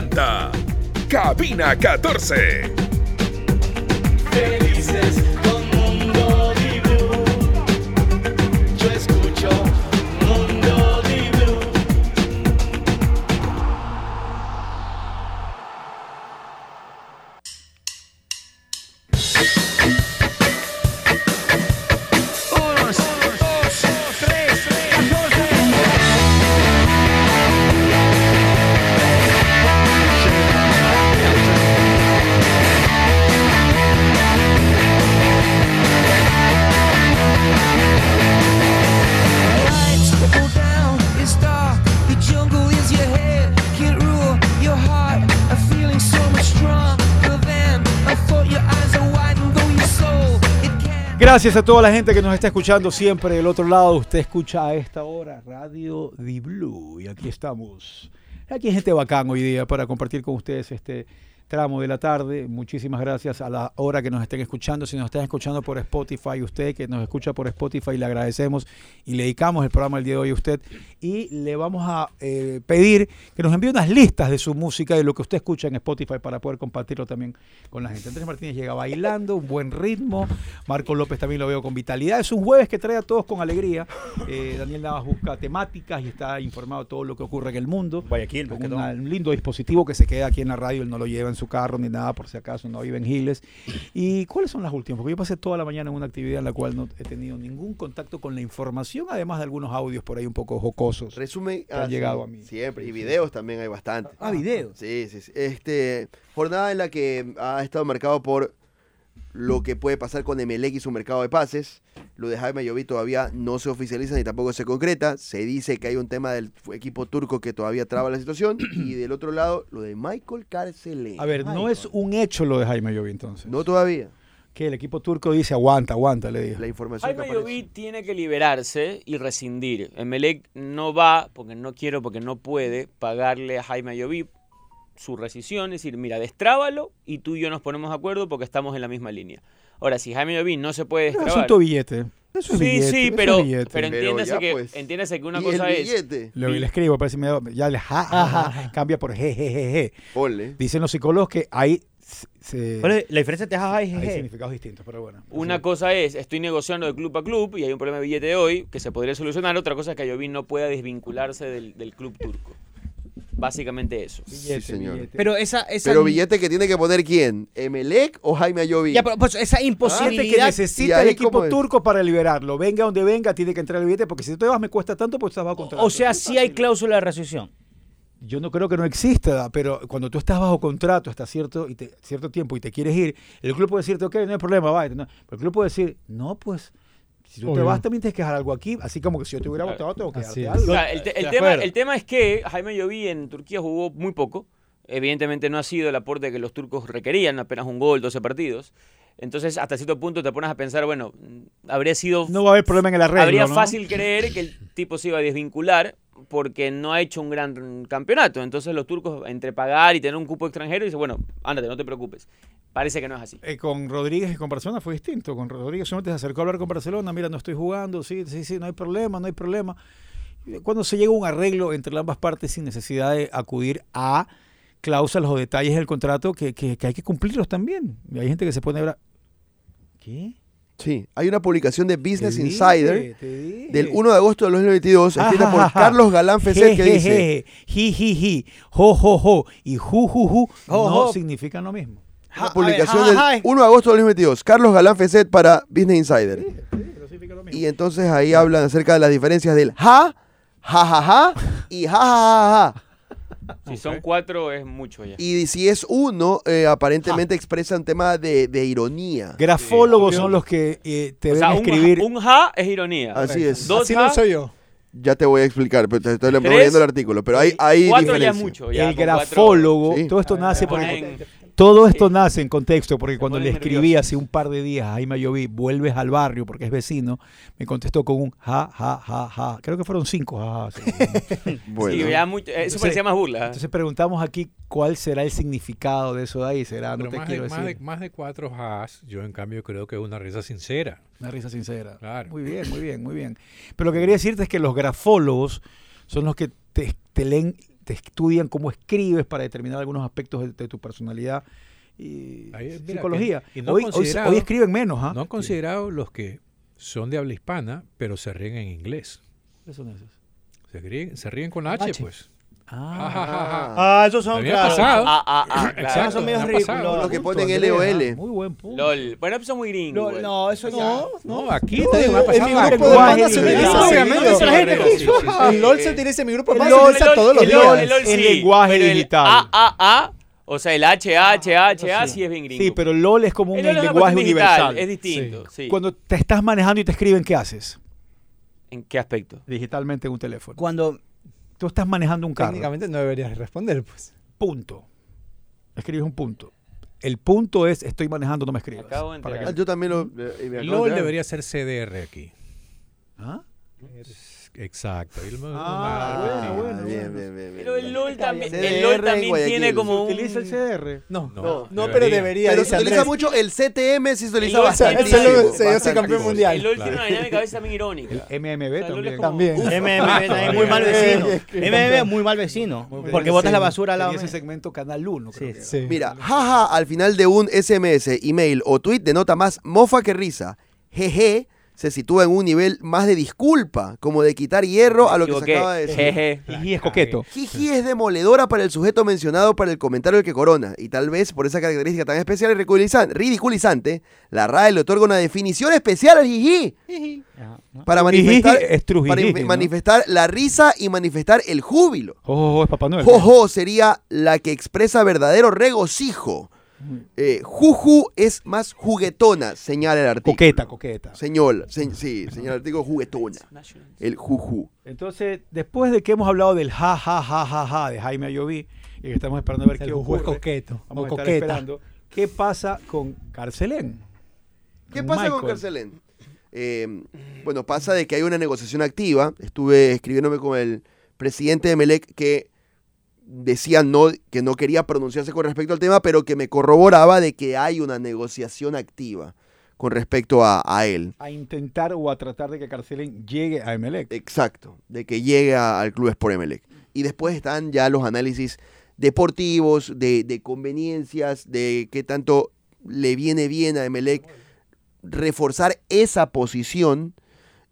presenta Cabina 14. Felices Gracias a toda la gente que nos está escuchando siempre del otro lado. Usted escucha a esta hora Radio Di Blue y aquí estamos. Aquí hay gente bacán hoy día para compartir con ustedes este tramo de la tarde. Muchísimas gracias a la hora que nos estén escuchando. Si nos están escuchando por Spotify, usted que nos escucha por Spotify, le agradecemos y le dedicamos el programa el día de hoy a usted. Y le vamos a eh, pedir que nos envíe unas listas de su música, de lo que usted escucha en Spotify para poder compartirlo también con la gente. Andrés Martínez llega bailando, un buen ritmo. Marco López también lo veo con vitalidad. Es un jueves que trae a todos con alegría. Eh, Daniel Navas busca temáticas y está informado de todo lo que ocurre en el mundo. Guayaquil, un lindo dispositivo que se queda aquí en la radio, él no lo lleva en su carro ni nada por si acaso, no vive en Giles. ¿Y cuáles son las últimas? Porque yo pasé toda la mañana en una actividad en la cual no he tenido ningún contacto con la información, además de algunos audios por ahí un poco jocosos. Resumen Que han sí, llegado a mí. Siempre. Y videos también hay bastante. Ah, videos. Sí, sí, sí. Este, jornada en la que ha estado marcado por lo que puede pasar con Emelec y su mercado de pases. Lo de Jaime Llovi todavía no se oficializa ni tampoco se concreta. Se dice que hay un tema del equipo turco que todavía traba la situación. y del otro lado, lo de Michael Carcelé. A ver, no es un hecho lo de Jaime Llovi entonces. No todavía. Que el equipo turco dice aguanta, aguanta, le dijo. La información Jaime. Llobit tiene que liberarse y rescindir. Emelec no va, porque no quiero, porque no puede, pagarle a Jaime Llobit su rescisión, es decir, mira, destrábalo y tú y yo nos ponemos de acuerdo porque estamos en la misma línea. Ahora, si Jaime Llobit no se puede Es destrabar... asunto billete. Eso es Sí, billete, sí, eso pero, es billete. pero Pero entiéndase, ya, que, pues. entiéndase que una ¿Y cosa el es... billete? Le, le escribo, parece que me da- ya le ja, ja, ja, cambia por je, je, je, je. Ponle. Dicen los psicólogos que hay, se- se- ¿Cuál es la diferencia entre jaja y hay jeje? significados distintos, pero bueno. Una Así. cosa es, estoy negociando de club a club y hay un problema de billete hoy que se podría solucionar. Otra cosa es que Ayobin no pueda desvincularse del, del club turco. Básicamente eso. Billete, señor. billete. Pero esa, esa Pero billete que tiene que poner quién? ¿Emelec o Jaime Ayoví? Ya, pero pues, esa que imposibilidad. ¿Y necesita el equipo turco para liberarlo. Venga donde venga, tiene que entrar el billete, porque si tú te vas me cuesta tanto, pues estás bajo contrato. o sea, sí hay cláusula de rescisión. Yo no creo que no exista, pero cuando tú estás bajo contrato hasta cierto, y te- cierto tiempo y te quieres ir, el club puede decirte, ok, no hay problema, vaya. No. Pero el club puede decir, no, pues, si tú te vas también tienes que dejar algo aquí, así como que si yo te hubiera Claro. votado, tengo que es. algo. O sea, el, te- el De tema, el tema es que Jaime Lloví en Turquía jugó muy poco. Evidentemente no ha sido el aporte que los turcos requerían, apenas un gol, 12 partidos. Entonces, hasta cierto punto te pones a pensar, bueno, habría sido No va a haber problema en el arreglo, habría ¿no? fácil creer que el tipo se iba a desvincular porque no ha hecho un gran campeonato. Entonces los turcos, entre pagar y tener un cupo extranjero, dicen, bueno, ándate, no te preocupes. Parece que no es así. Eh, con Rodríguez y con Barcelona fue distinto. Con Rodríguez solamente se acercó a hablar con Barcelona, mira, no estoy jugando, sí, sí, sí, no hay problema, no hay problema. Cuando se llega a un arreglo entre ambas partes sin necesidad de acudir a cláusulas o detalles del contrato que, que- hay que cumplirlos también. Y hay gente que se pone a ver... ¿Qué? Sí, hay una publicación de Business Te Insider te del 1 de agosto de 2022, escrita por. Carlos Galán Feset, que Je, dice... ji, ji, ji, jo, jo, jo y ju, ju, ju Jo, no significan lo mismo. Una ver, publicación del ja. 1 de agosto de 2022. Carlos Galán Feset para Business Insider. Y entonces ahí hablan acerca de las diferencias del ja, ja, ja, ja y ja, ja, ja, ja. Si son cuatro es mucho ya. Y si es uno, eh, aparentemente expresa un tema de, de ironía. Grafólogos son los que eh, te O ven sea, un, escribir. ja- un ja es ironía. Así es. Dos Así ja, lo soy yo. Ya te voy a explicar, pero te estoy Tres. leyendo el artículo. Pero hay, hay cuatro ya es diferencia. mucho. ya, el con cuatro- grafólogo, Sí. todo esto nace te porque ponen- todo esto nace en contexto porque cuando le escribí nerviosos. hace un par de días a Jaime Lloví, vuelves al barrio porque es vecino, me contestó con un ja, ja, ja, ja. Creo que fueron cinco ja, ja, sí. Bueno. Sí, ya mucho- eso Entonces- parecía más burla. Entonces preguntamos aquí cuál será el significado de eso de ahí. Será, no Pero te más, quiero de, más, de, decir. más de cuatro has, yo en cambio creo que es una risa sincera. Una risa sincera. Claro. Muy bien, muy bien, muy bien. Pero lo que quería decirte es que los grafólogos son los que te, te leen te estudian cómo escribes para determinar algunos aspectos de, de tu personalidad y Ahí, mira, psicología. que- y no hoy, hoy- considerado- hoy escriben menos, ¿ah? No han considerado los que son de habla hispana, pero se ríen en inglés. ¿Qué son esos? Se ríen, se ríen con H, H. pues. Ah. Ah, esos son, También ha claro. pasado. Ah, ah, ah, claro. Exacto, son medios me ha pasado. ridículos. Los que ponen LOL. ah, Muy buen punto. LOL. Bueno, pues son muy gringos. No, igual. no, eso. No, no, aquí No, te digo, me ha en mi grupo de panas se utiliza, Sí, obviamente. sí, sí, La gente aquí. El LOL se utiliza en mi grupo de se LOL- utiliza todos los LOL- días. el LOL Es lenguaje digital. A, A, A, o sea, el H, H, H, A, Sí. sí es bien gringo. Sí, pero LOL es como un LOL es lenguaje universal. Es distinto, sí. Cuando te estás manejando y te escriben, ¿qué haces? ¿En qué aspecto? Digitalmente en un teléfono. Cuando Tú estás manejando un carro. Técnicamente no deberías responder, pues. Punto. Escribes un punto. El punto es, estoy manejando, no me escribas. acabo de Para enterar. Ah, yo también lo. eh, me acabo de LOL enterar. debería ser CDR aquí. ¿Ah? Exacto. El- Ah, bueno, bueno, bien, bueno. bien, bien, Pero el LOL también, CDR el LOL también tiene como un... ¿Utiliza el CDR? No, No, no, debería. pero debería. Pero se utiliza Andrés. mucho el CTM, sí se utiliza bastante. se dio Bastante. campeón mundial. El LOL Claro. tiene una dinámica a veces también irónica. El MMB O sea, LOL es también. como- También. MMB también muy mal vecino. MMB muy mal vecino. Porque botas la basura al lado. Ese segmento Canal 1, creo Sí, que era. Sí. Mira, jaja al final de un SMS, email o tweet denota más mofa que risa. Jeje se sitúa en un nivel más de disculpa, como de quitar hierro a lo que se acaba de decir. Jeje. Y es coqueto. Jiji es demoledora para el sujeto mencionado para el comentario del que corona, y tal vez por esa característica tan especial y ridiculizan- ridiculizante, la RAE le otorga una definición especial al jiji para manifestar, Jiji para manifestar la risa y manifestar el júbilo. Oh, es Papá Noel. Jojo sería la que expresa verdadero regocijo. Eh, juju es más juguetona, señala el artículo. Coqueta, coqueta. Señor, se- sí, señala el artículo juguetona. El juju. Entonces, después de que hemos hablado del ja, ja, ja, ja, ja de Jaime Ayoví, y que estamos esperando a ver El qué ocurre, coqueto. vamos o a estar coqueta. esperando, ¿qué pasa con Carcelén? ¿Qué Con pasa con. Carcelén? Eh, bueno, pasa de que hay una negociación activa. Estuve escribiéndome con el presidente de Melec que decía no, que no quería pronunciarse con respecto al tema, pero que me corroboraba de que hay una negociación activa con respecto a, a él. A intentar o a tratar de que Carcelén llegue a Emelec. Exacto, de que llegue a- al club Sport Emelec. Y después están ya los análisis deportivos, de, de conveniencias, de qué tanto le viene bien a Emelec reforzar esa posición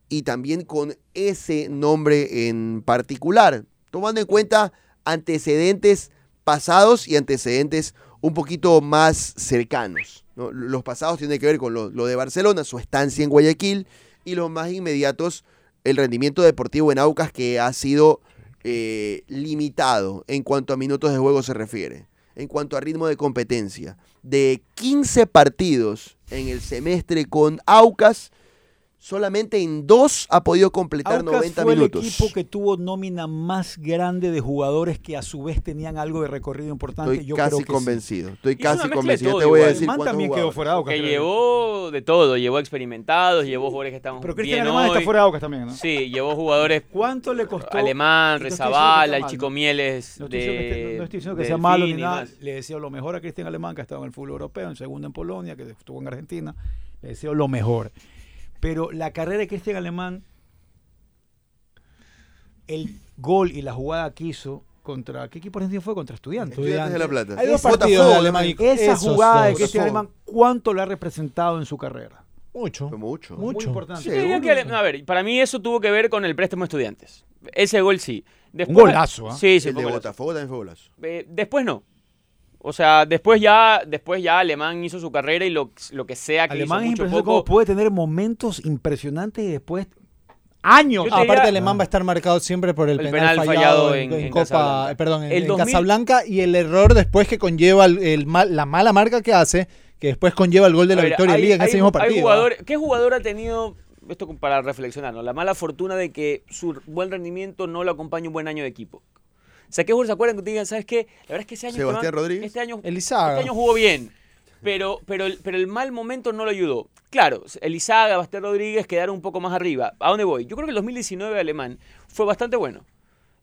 y también con ese nombre en particular, tomando en cuenta antecedentes pasados y antecedentes un poquito más cercanos. ¿no? Los pasados tienen que ver con lo, lo de Barcelona, su estancia en Guayaquil, y los más inmediatos, el rendimiento deportivo en Aucas que ha sido eh, limitado en cuanto a minutos de juego se refiere, en cuanto a ritmo de competencia. De 15 partidos en el semestre con Aucas, solamente en dos ha podido completar Aucas 90 fue minutos. el equipo que tuvo nómina más grande de jugadores que a su vez tenían algo de recorrido importante. Estoy Yo casi creo que sí. convencido. Estoy Y es una casi convencido. todo Te voy a igual. decir Man cuántos también quedó jugadores. fuera de Aucas. Que creo. llevó de todo, llevó experimentados, llevó jugadores que estaban Pero Cristian Alemán está hoy. fuera de Aucas también, ¿no? Sí, llevó jugadores ¿Cuánto le costó? Alemán, estoy está el mal, Chico ¿no? Mieles No estoy esté- no estoy diciendo que de sea malo ni nada. Le deseo lo mejor a Cristian Alemán, que ha estado en el fútbol europeo, en segundo en Polonia, que estuvo en Argentina. Le deseo lo mejor. Pero la carrera de Cristian Alemán, el gol y la jugada que hizo contra. ¿Qué equipo argentino fue? Contra Estudiantes. Estudiantes de La Plata. Hay dos Botafogo, partidos de Alemán y Esa jugada de. Cristian Alemán, ¿cuánto le ha representado en su carrera? Mucho. Fue mucho. Mucho. Muy importante. Que a ver, para mí eso tuvo que ver con el préstamo de estudiantes. Ese gol sí. Después, golazo, ¿ah? Sí, sí, El de un. Botafogo también fue golazo. Eh, después no. O sea, después ya, después ya Alemán hizo su carrera y lo, lo que sea que Alemán es hizo mucho impresionante poco. cómo puede tener momentos impresionantes y después años. Aparte, Alemán va a estar marcado siempre por el, El penal, penal fallado, fallado en, en- en en Copa, Casablanca. perdón, en, El en 2000 Casablanca y el error después que conlleva el, el mal- la mala marca que hace, que después conlleva el gol de la ver, victoria de hay- Liga en hay ese mismo partido. ¿ah? ¿Qué jugador ha tenido, esto para reflexionar, ¿no? la mala fortuna de que su buen rendimiento no lo acompaña un buen año de equipo? O sea, ¿qué jugadores se acuerdan que te digan, ¿sabes qué? La verdad es que ese año... Sebastián Esteban, Rodríguez. Este año, Elizaga. este año jugó bien, pero, pero, el- pero el mal momento no lo ayudó. Claro, Elizaga, Bastián Rodríguez quedaron un poco más arriba. ¿A dónde voy? Yo creo que el 2019 alemán fue bastante bueno.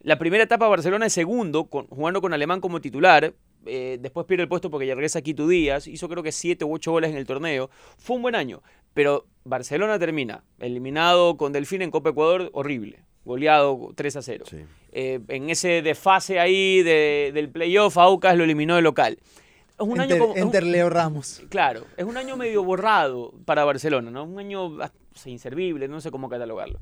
La primera etapa Barcelona es segundo, con- jugando con Alemán como titular. eh, después pierde el puesto porque ya regresa Quito Díaz. Hizo creo que 7 u 8 goles en el torneo. Fue un buen año. Pero Barcelona termina eliminado con Delfín en Copa Ecuador, horrible. goleado 3 a 0. Sí. Eh, en ese desfase ahí de- del playoff, Aucas lo eliminó de local. Es un año Enter, como- un- enter Leo Ramos. Claro, es un año medio borrado para Barcelona, ¿no? Un año o sea, inservible, no sé cómo catalogarlo.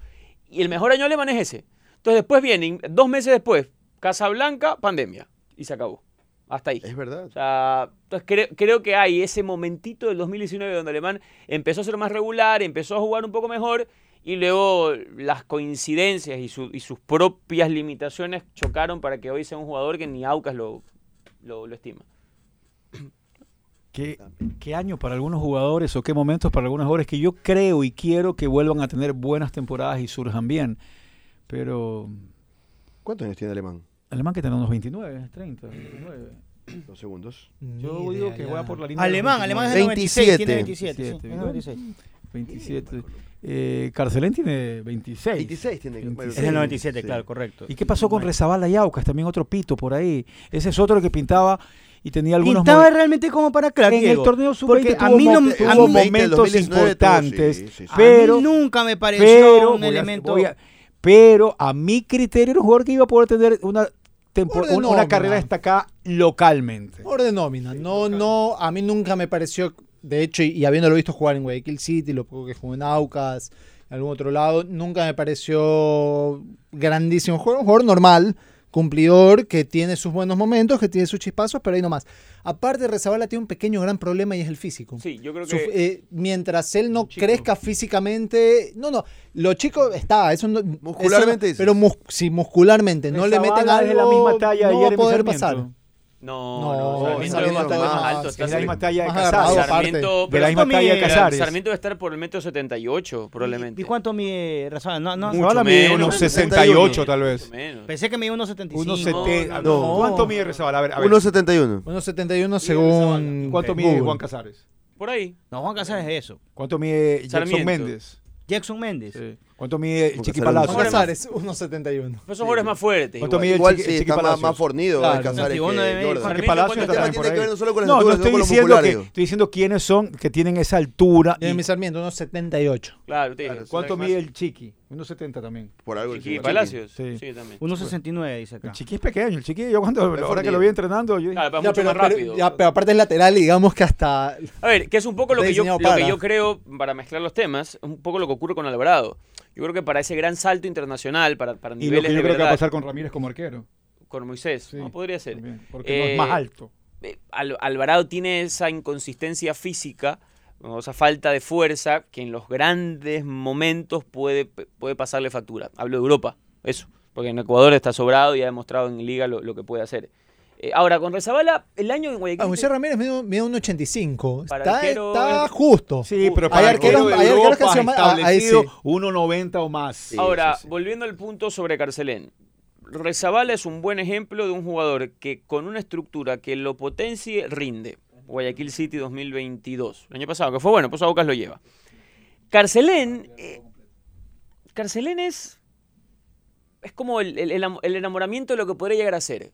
Y el mejor año alemán es ese. Entonces después viene, dos meses después, Casablanca, pandemia. Y se acabó. Hasta ahí. Es verdad. O sea, entonces creo, creo que hay ese momentito del 2019 donde Alemán empezó a ser más regular, empezó a jugar un poco mejor y luego las coincidencias y, su- y sus propias limitaciones chocaron para que hoy sea un jugador que ni Aucas lo, lo, lo estima. ¿Qué, qué año para algunos jugadores o qué momentos para algunos jugadores que yo creo y quiero que vuelvan a tener buenas temporadas y surjan bien? Pero ¿Cuántos años tiene Alemán? Alemán que tiene unos 29, 30, 29. Dos segundos. Yo digo que voy a por la línea de Alemán, alemán es del 27. 96, tiene 27. sí, 27, es 96. 27. Eh, Carcelén tiene 26. 26 tiene. 26. Es del 97, Sí. claro, correcto. ¿Y qué pasó con Rezabala y Aucas? También otro pito por ahí. Ese es otro que pintaba y tenía algunos Pintaba realmente como para claro, en el torneo sub-20 porque a tuvo mí no mo- a tuvo mí- 20, momentos 2019 tuvo, importantes, sí, sí, sí. a pero mí nunca me pareció pero un voy a- elemento voy a- pero a mi criterio era un jugador que iba a poder tener una tempo- Orden una, carrera destacada localmente. Orden nómina. No, no, a mí nunca me pareció, de hecho, y, y habiéndolo visto jugar en Guayaquil City, lo poco que jugó en Aucas, en algún otro lado, nunca me pareció grandísimo jugador. Un jugador normal, cumplidor, que tiene sus buenos momentos, que tiene sus chispazos, pero ahí nomás. Aparte, Rezabala tiene un pequeño gran problema y es el físico. Sí, yo creo Su- que... eh, mientras él no crezca físicamente, no, no, lo chico está, eso no, Muscularmente eso pero mus- si muscularmente no le meten algo, es de la misma talla de no va a poder pasar. No, No, no, Sarmiento Sarmiento es bastante más- más alto. Es está de la misma talla de aparte. Sarmiento, De pero la misma ¿cuánto talla de mide? Casares. Sarmiento debe estar por el metro 78, probablemente. ¿Y cuánto mide Razabala? No, no, Mucho Rezabala mide menos, unos 61. 68 tal vez. Pensé que medía unos 75. Unos no, 70. no, no. ¿Cuánto mide Rezabala? A ver, a ver. 1.71. 1.71 según ¿Cuánto mide. Juan Casares? Por ahí. No, Juan Casares es eso. ¿Cuánto mide Jackson. Méndez? Jackson Méndez. Sí. ¿Cuánto mide el Chiqui. Palacio? Juan Casares, 1.71. Esos jugadores más fuertes. ¿Cuánto igual. mide el Igual Chiqui- está más, fornido Casares que uno debe- Jordan. Sarmiento, ¿Qué Palacio ¿cuánto está El tema también tiene que ver no solo con la No, no estoy diciendo que estoy diciendo quiénes son que tienen esa altura. y- Jeremy Sarmiento, 1.78. Claro, ¿Cuánto mide el Chiqui? 1.70 también. Por algo Chiqui Palacios? Sí. Sí, también. 1.69 dice acá. El Chiqui es pequeño. El Chiqui, yo cuando ahora que lo vi entrenando, yo dije, Claro, pero Ya, mucho pero, más pero- rápido. ya, pero aparte es lateral y digamos que hasta... A ver, que es un poco lo que, yo, lo que yo creo, para mezclar los temas, un poco lo que ocurre con Alvarado. Yo creo que para ese gran salto internacional, para, para y niveles lo que yo de creo que va a pasar con Ramírez como arquero. con Moisés, Sí, ¿no? podría ser. también, porque no Eh, es más alto. eh, Al- Alvarado tiene esa inconsistencia física, esa falta de fuerza que en los grandes momentos puede, puede pasarle factura. Hablo de Europa, eso, porque en Ecuador está sobrado y ha demostrado en Liga lo, lo que puede hacer. Eh, ahora, con Rezabala, el año en Guayaquil... Ah, José Ramírez mide, mide 1.85. Para Está, arquero está es- justo. Sí, pero hay para arqueros- arquero de hay arqueros que han sido más- ah, ahí establecido sí. 1.90 o más. Sí, Ahora, sí, sí. volviendo al punto sobre Carcelén. Rezabala es un buen ejemplo de un jugador que con una estructura que lo potencie rinde. Guayaquil City 2022. El año pasado, que fue bueno, pues a Bocas lo lleva. Carcelén. eh, Carcelén es. Es como el, el enamoramiento de lo que podría llegar a ser.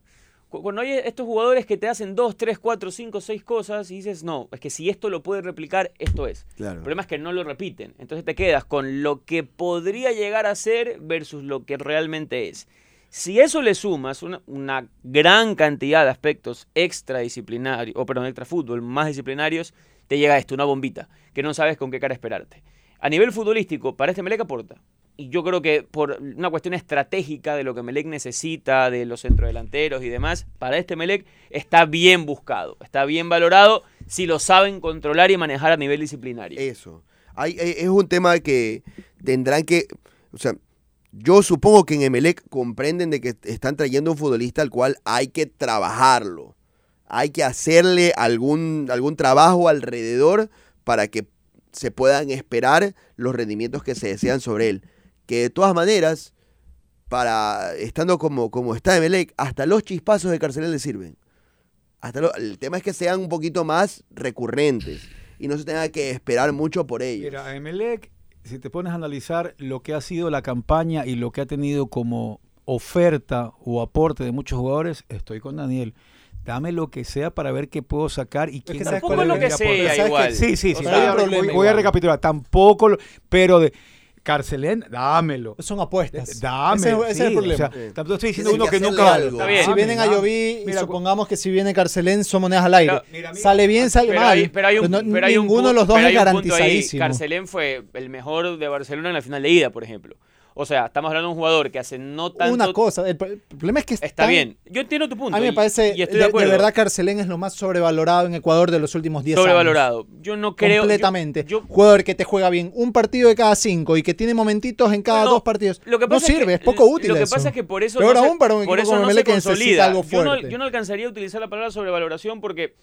Cu- Cuando hay estos jugadores que te hacen dos, tres, cuatro, cinco, seis cosas y dices, no, es que si esto lo puede replicar, esto es. El Claro. problema es que no lo repiten. Entonces te quedas con lo que podría llegar a ser versus lo que realmente es. Si eso le sumas una, una gran cantidad de aspectos extradisciplinarios, o perdón, extra fútbol, más disciplinarios, te llega esto, una bombita, que no sabes con qué cara esperarte. A nivel futbolístico, para este Melec aporta. Y yo creo que por una cuestión estratégica de lo que Melec necesita, de los centrodelanteros y demás, para este Melec está bien buscado, está bien valorado si lo saben controlar y manejar a nivel disciplinario. Eso. Hay, es un tema que tendrán que. O sea, yo supongo que en Emelec comprenden de que están trayendo un futbolista al cual hay que trabajarlo. Hay que hacerle algún, algún trabajo alrededor para que se puedan esperar los rendimientos que se desean sobre él. Que de todas maneras, para estando como, como está Emelec, hasta los chispazos de Carcelén le sirven. Hasta lo- el tema es que sean un poquito más recurrentes y no se tenga que esperar mucho por ellos. Mira, Emelec, si te pones a analizar lo que ha sido la campaña y lo que ha tenido como oferta o aporte de muchos jugadores, estoy con Daniel. Dame lo que sea para ver qué puedo sacar y quién que es lo que sea ¿sabes igual. qué? Sí, sí, O sí. sea, voy, voy- a recapitular. Tampoco, lo- pero de Carcelén, dámelo. Son apuestas. Dame. Ese, ese es el problema. o sea, Sí. tampoco estoy diciendo uno que nunca. algo. Está bien. si vienen a. Lloví y Mira, supongamos que si viene Carcelén son monedas al aire. Claro, mira, mira. sale bien, sale Pero mal. hay, pero hay un, Pero no- pero hay un ninguno de los dos pero es ahí. garantizadísimo. Carcelén fue el mejor de Barcelona en la final de ida, por ejemplo. O sea, estamos hablando de un jugador que hace no tanto... Una cosa, el, el problema es que Está están- bien. Yo entiendo tu punto. A mí me parece, y estoy de, de, de verdad, Carcelén es lo más sobrevalorado en Ecuador de los últimos 10 años. sobrevalorado. Yo no creo... Completamente. yo- Jugador que te juega bien un partido de cada cinco y que tiene momentitos en cada No, dos partidos. Lo que no sirve, es, poco útil Lo que eso. pasa es que por eso Peor no se, aún para un equipo como no que necesita algo Yo no, fuerte. yo no alcanzaría a utilizar la palabra sobrevaloración porque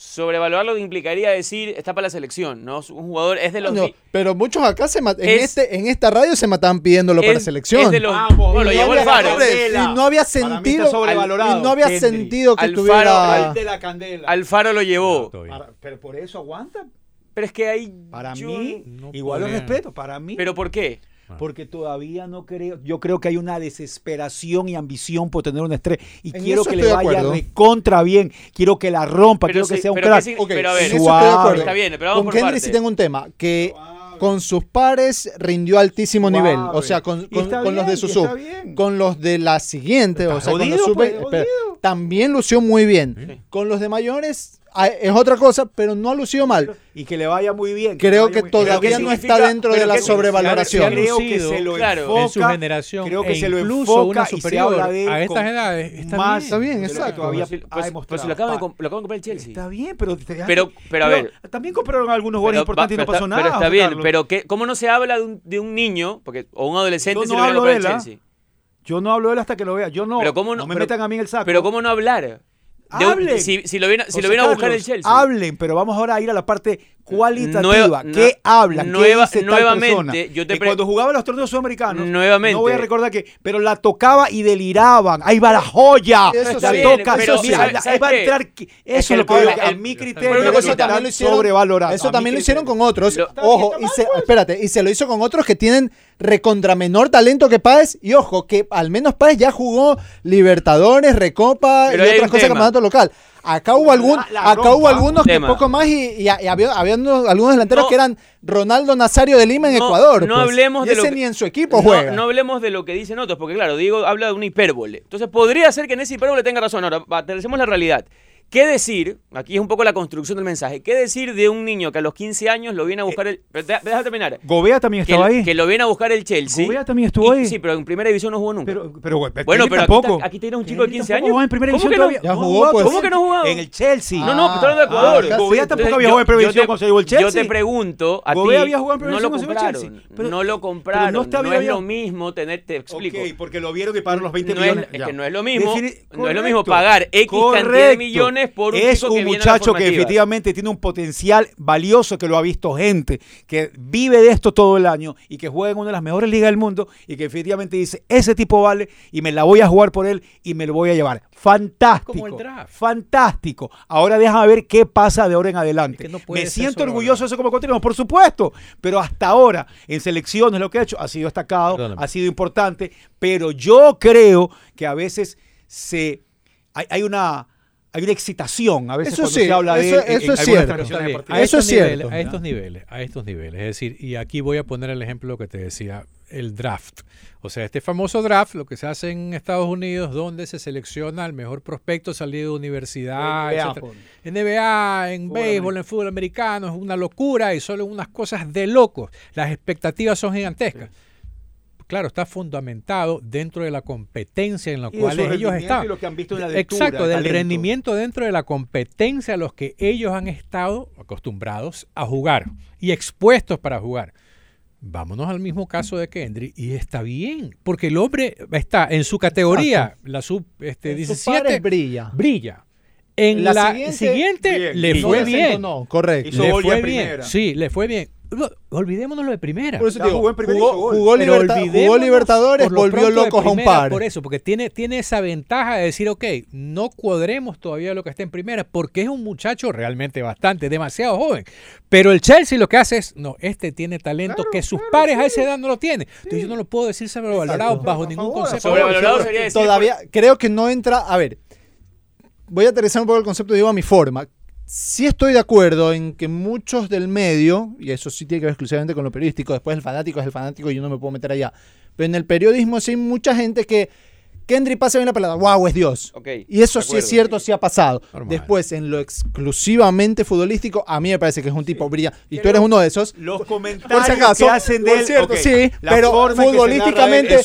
sobrevalorarlo implicaría decir está para la selección, ¿no? Un jugador es de los No, pero muchos acá se ma- en, Es- este, en esta radio se mataban pidiéndolo para es- selección. es de los Vamos, bueno, lo y llevó no el había- Faro. Y no sentido. sobrevalorado, y no había sentido que Alfaro, tuviera. Al de la candela. Alfaro lo llevó. Para- pero por eso aguanta. Pero es que hay Para yo- mí, no igual lo respeto, para mí. ¿Pero por qué? Porque todavía no creo, yo creo que hay una desesperación y ambición por tener una estrella y En quiero que le de vaya acuerdo. recontra bien, quiero que la rompa, quiero que sea un pero crack. sí- pero a ver, Suave. estoy de acuerdo. Está bien, pero vamos con por Henry partes. sí tengo un tema que con sus pares rindió altísimo Suave. nivel. O sea, con, los de su sub. Con los de la siguiente, o sea, con los jodido, pues, jodido. también lució muy bien. Con los de mayores ah, es otra cosa, pero no ha lucido mal. y que le vaya muy bien. Creo que muy- todavía Pero ¿qué no está dentro de la sobrevaloración. Creo que se lo claro, enfoca, en su generación creo que e se lo incluso enfoca una y se superior de a estas edades está más bien. Está bien, exacto. todavía Pues, ha pues- pues lo acaban de, Pa- comp- lo acaban de comprar el Chelsea. Está bien, pero te- Pero- pero a ver. también compraron algunos Pero, importantes y no pero pasó está, nada. pero está bien, Carlos. pero ¿qué, ¿cómo no se habla de un, de un niño porque, o un adolescente Yo si no lo comprar de el ¿ah? Chelsea? Yo no hablo de él hasta que lo vea. Yo no. Pero cómo no, me pero- metan a mí en el saco. Pero ¿cómo no hablar? De un- Hablen. si, si lo viene, si lo viene a buscar Carlos, el Chelsea. Hablen, pero vamos ahora a ir a la parte cualitativa. Nueva- ¿Qué no- nueva- ¿Qué dice tal nuevamente, persona? yo te Que cuando jugaba los torneos sudamericanos, Nuevamente. no voy a recordar que, pero la tocaba y deliraban. Ahí va la joya. Eso la sí, toca. pero mira, ¿sabes- la- sabes ahí va a qué? entrar. Eso Es lo que digo, problema- a mi criterio. eso también lo hicieron, sobrevalorado. eso también lo hicieron con otros. Lo- ojo, y se, espérate, y se lo hizo con otros que tienen recontra menor talento que Páez. Y ojo, que al menos Páez ya jugó Libertadores, Recopa Pero y otras cosas tema. campeonato local. Acá hubo algún, La- la acá hubo algunos que Tema. poco más y, y- y había, había unos- algunos delanteros No. que eran Ronaldo Nazario de Lima en No- Ecuador. no pues. hablemos Y de lo ese que- ni en su equipo no, juega. no hablemos de lo que dicen otros, porque claro, Diego habla de una hipérbole. Entonces podría ser que en esa hipérbole tenga razón. Ahora, aterricemos la realidad. ¿Qué decir? Aquí es un poco la construcción del mensaje. ¿Qué decir de un niño que a los 15 años lo viene a buscar el. Déjame terminar. Gobea también Que, estaba ahí. que lo viene a buscar el Chelsea. Gobea también estuvo Y- ahí. Sí, pero en primera división no jugó nunca. Pero, pero, bueno, pero aquí, tampoco. aquí tienes un chico de Kendrick 15 tampoco años. jugó en primera ¿Cómo que no? Ya jugó, pues. ¿Cómo que no ha jugado? En el Chelsea. No, no, estoy hablando de Ecuador. Ah, Gobea casi. tampoco Entonces, había yo- jugado en primera yo división cuando se llevó el Yo Chelsea. te pregunto, a Gobea había jugado en primera no lo división cuando se llevó el compraron. Chelsea. Pero- no lo compraron. no No, está- es había- lo mismo tener, te explico. Ok, porque lo vieron y pagaron los 20 no es, millones. es que no es lo mismo, no es lo mismo pagar X cantidad de correcto. Millones por un es chico que un viene a la muchacho que efectivamente tiene un potencial valioso que lo ha visto gente que vive de esto todo el año y que juega en una de las mejores ligas del mundo y que efectivamente dice ese tipo vale y me la voy a jugar por él y me lo voy a llevar fantástico Como el draft. fantástico. Ahora déjame ver qué pasa de ahora en adelante. Es que no puede me siento orgulloso de eso como continuo por supuesto pero hasta ahora en selecciones lo que ha hecho ha sido destacado Perdóname. ha sido importante, pero yo creo que a veces se hay, hay una hay una excitación a veces Eso cuando sí, se habla de eso- él en- en eso es cierto. A Eso estos es cierto. niveles, a estos niveles, a estos niveles. Es decir, y aquí voy a poner el ejemplo que te decía, el draft. O sea, este famoso draft, lo que se hace en Estados Unidos, donde se selecciona el mejor prospecto salido de universidad, NBA. En NBA, en Fútbol béisbol, en fútbol americano, es una locura y solo unas cosas de locos. Las expectativas son gigantescas. Claro, está fundamentado dentro de la competencia en la Y cual ellos están. y lo que han visto en la lectura, Exacto, del talento. rendimiento dentro de la competencia a los que ellos han estado acostumbrados a jugar y expuestos para jugar. Vámonos al mismo caso de Kendry y está bien, porque el hombre está en su categoría, la sub este, En sus 17, pares brilla. brilla. En La la, siguiente, le fue No bien. desentonó, correcto. Le fue en bien. Sí, le fue bien. No, Olvidémonos lo de primera. Por eso digo, jugó en primera jugó, hizo gol. jugó Pero Liberta- jugó olvidémonos Libertadores, por lo volvió locos a un par. Por eso, porque tiene, tiene esa ventaja de decir, ok, no cuadremos todavía lo que está en primera, porque es un muchacho realmente bastante, demasiado joven. Pero el Chelsea lo que hace es, no, este tiene talento que sus pares a esa edad no lo tienen. Entonces yo no lo puedo decir sobrevalorado Exacto. bajo ningún favor, concepto. Sobrevalorado sería decir. Todavía creo que no entra. A ver, voy a aterrizar un poco el concepto, digo a mi forma. Sí estoy de acuerdo en que muchos del medio, y eso sí tiene que ver exclusivamente con lo periodístico, después el fanático es el fanático y yo no me puedo meter allá, pero en el periodismo sí hay mucha gente que Kendry pasa bien la pelota, wow, es Dios. Ok, Y eso sí es cierto, sí ha pasado. Normal. Después, en lo exclusivamente futbolístico, a mí me parece que es un tipo brillante. Y tú eres uno de esos. Los Por comentarios si acaso, que hacen de por él, cierto, sí, la pero futbolísticamente,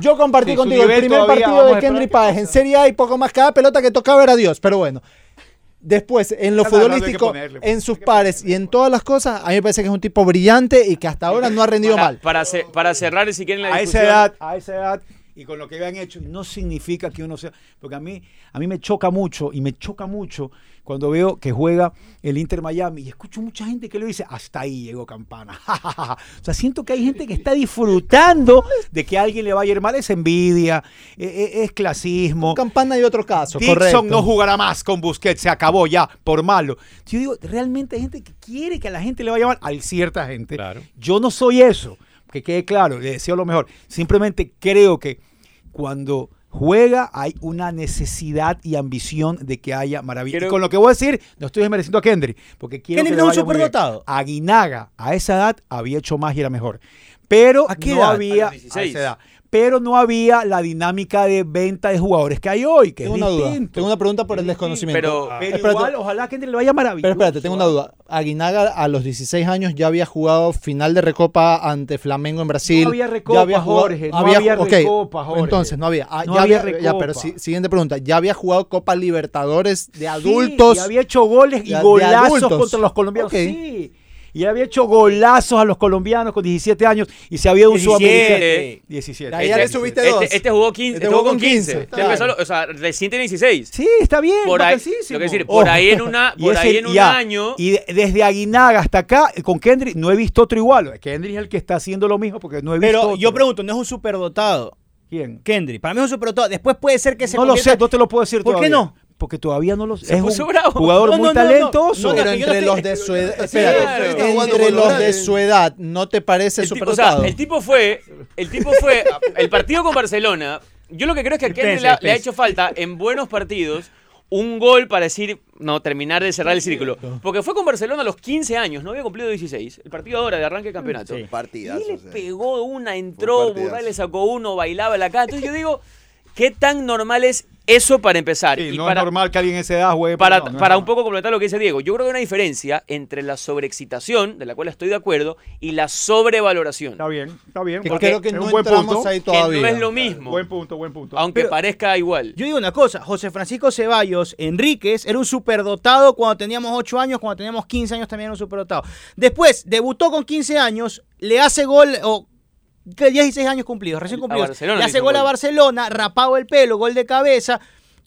yo, compartí Sí, contigo el primer todavía, partido de Kendry que Páez pase. en Serie A y poco más. Cada pelota que tocaba era Dios, pero bueno. Después, en lo futbolístico, ponerle, pues. en sus pares y en todas las cosas, a mí me parece que es un tipo brillante y que hasta ahora no ha rendido Para, mal. para, ce- para cerrar, si quieren la a esa discusión. edad, a esa edad y con lo que habían hecho, no significa que uno sea, porque a mí, a mí me choca mucho y me choca mucho cuando veo que juega el Inter Miami y escucho mucha gente que le dice, hasta ahí llegó Campana. o sea, siento que hay gente que está disfrutando de que a alguien le vaya a ir mal, es envidia, eh, eh, es clasismo. Campana y otro caso, correcto. Dixon no jugará más con Busquets, se acabó ya, por malo. Yo digo, realmente hay gente que quiere que a la gente le vaya mal, hay cierta gente. Claro. Yo no soy eso, que quede claro, le deseo lo mejor. Simplemente creo que cuando juega hay una necesidad y ambición de que haya maravilla. Y con lo que voy a decir, no estoy desmereciendo a Kendry, porque quiero Kendry que no un superdotado. Aguinaga, a esa edad, había hecho más y era mejor. Pero ¿A qué no edad? había A los 16. a esa edad. Pero no había la dinámica de venta de jugadores que hay hoy, que Tengo es una duda. distinto. Tengo una pregunta por el Pero- desconocimiento. Pero Espérate. igual, ojalá que le vaya maravilloso. Pero espérate, tengo una duda. Aguinaga a los 16 años ya había jugado final de Recopa ante Flamengo en Brasil. No había Recopa, ya había jugado- Jorge, no había ok, Recopa, Jorge. Entonces, no había. Ah, No ya había había, ya, pero Recopa. si- siguiente pregunta. Ya había jugado Copa Libertadores de Sí, adultos. y había hecho goles y de- golazos contra los colombianos. Sí. Y había hecho golazos a los colombianos con 17 años y se había un 17. sudamericano. 17. Ahí ya le subiste dos. Este, este jugó 15. Este Este jugó con con 15. 15, Este empezó, o sea, recién tiene 16. Sí, está bien. Por ahí, lo que decir, por Ojo. ahí en una, por ahí en un ya, año. Y de- desde Aguinaga hasta acá, con Kendrick, no he visto otro igual. Kendrick es el que está haciendo lo mismo porque no he visto Pero otro. yo pregunto, ¿no es un superdotado? ¿Quién? Kendry. Para mí es un superdotado. Después puede ser que se No lo sé, no te lo puedo decir ¿Por qué todavía. no? Porque todavía no lo sé. Se Es puso un bravo. jugador No, muy no, no, no. talentoso. No, pero entre los de su edad, entre los de su edad, ¿no te parece El tipo, o sea, el tipo fue, el tipo fue, el partido con Barcelona. Yo lo que creo es que a Kendrick Dispense, le, ha- le ha dispense. hecho falta en buenos partidos un gol para decir, no, terminar de cerrar el círculo. Porque fue con Barcelona a los 15 años, no había cumplido 16. El partido ahora de arranque de campeonato. Sí. Partidazos, Y le pegó una, entró. Burray le sacó uno, bailaba la cara. Entonces yo digo, ¿qué tan normal es eso para empezar? Sí, Y no para, es normal que alguien en esa edad juegue. para, no, no es para un poco complementar lo que dice Diego, yo creo que hay una diferencia entre la sobreexcitación, de la cual estoy de acuerdo, y la sobrevaloración. Está bien, está bien. Que porque creo que es no un buen punto. ahí Que todavía. no es lo mismo, Buen punto, buen punto. aunque Pero- parezca igual. Yo digo una cosa, José Francisco Ceballos Enríquez era un superdotado cuando teníamos 8 años, cuando teníamos 15 años también era un superdotado. Después, debutó con 15 años, le hace gol, o que 16 años cumplidos, recién cumplidos. Le hace gol a. Barcelona, rapado el pelo, gol de cabeza.